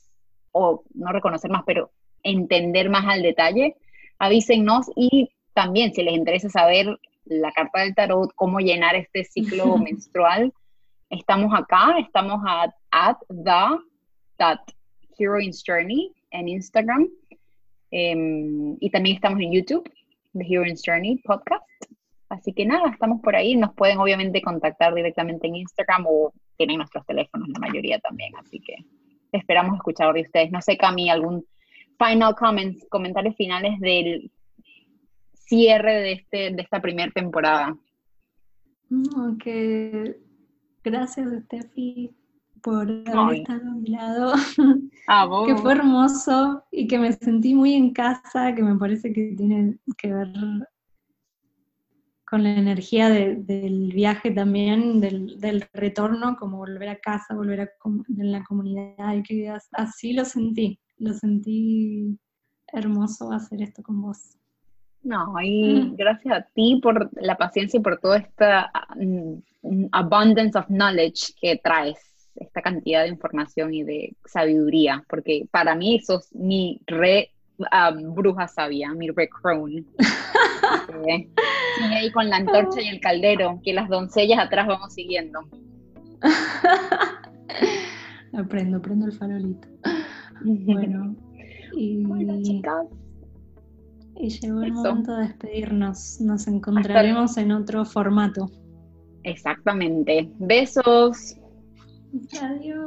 o no reconocer más, pero entender más al detalle, avísennos y también si les interesa saber la carta del tarot, cómo llenar este ciclo menstrual, estamos acá, estamos at, at the that heroine's journey en Instagram. Em, y también estamos en YouTube, The Hero's Journey Podcast. Así que nada, estamos por ahí. Nos pueden obviamente contactar directamente en Instagram o tienen nuestros teléfonos, la mayoría también. Así que esperamos escuchar de ustedes. No sé, Cami, algún final comments, comentarios finales del cierre de, este, de esta primera temporada. No, que gracias, Steffi, por haber estado a mi lado, ah, que fue hermoso y que me sentí muy en casa, que me parece que tiene que ver con la energía del viaje también, del, retorno, como volver a casa, volver a en la comunidad, y que así lo sentí, lo sentí hermoso hacer esto con vos. No, y mm. gracias a ti por la paciencia y por toda esta mm, abundance of knowledge que traes esta cantidad de información y de sabiduría, porque para mí sos mi re um, bruja sabia, mi re crone. ahí con la antorcha y el caldero, que las doncellas atrás vamos siguiendo. aprendo, aprendo el farolito. Bueno, y, chicas. Y llegó el momento de despedirnos. Nos encontraremos en otro formato. Exactamente. Besos. Adiós.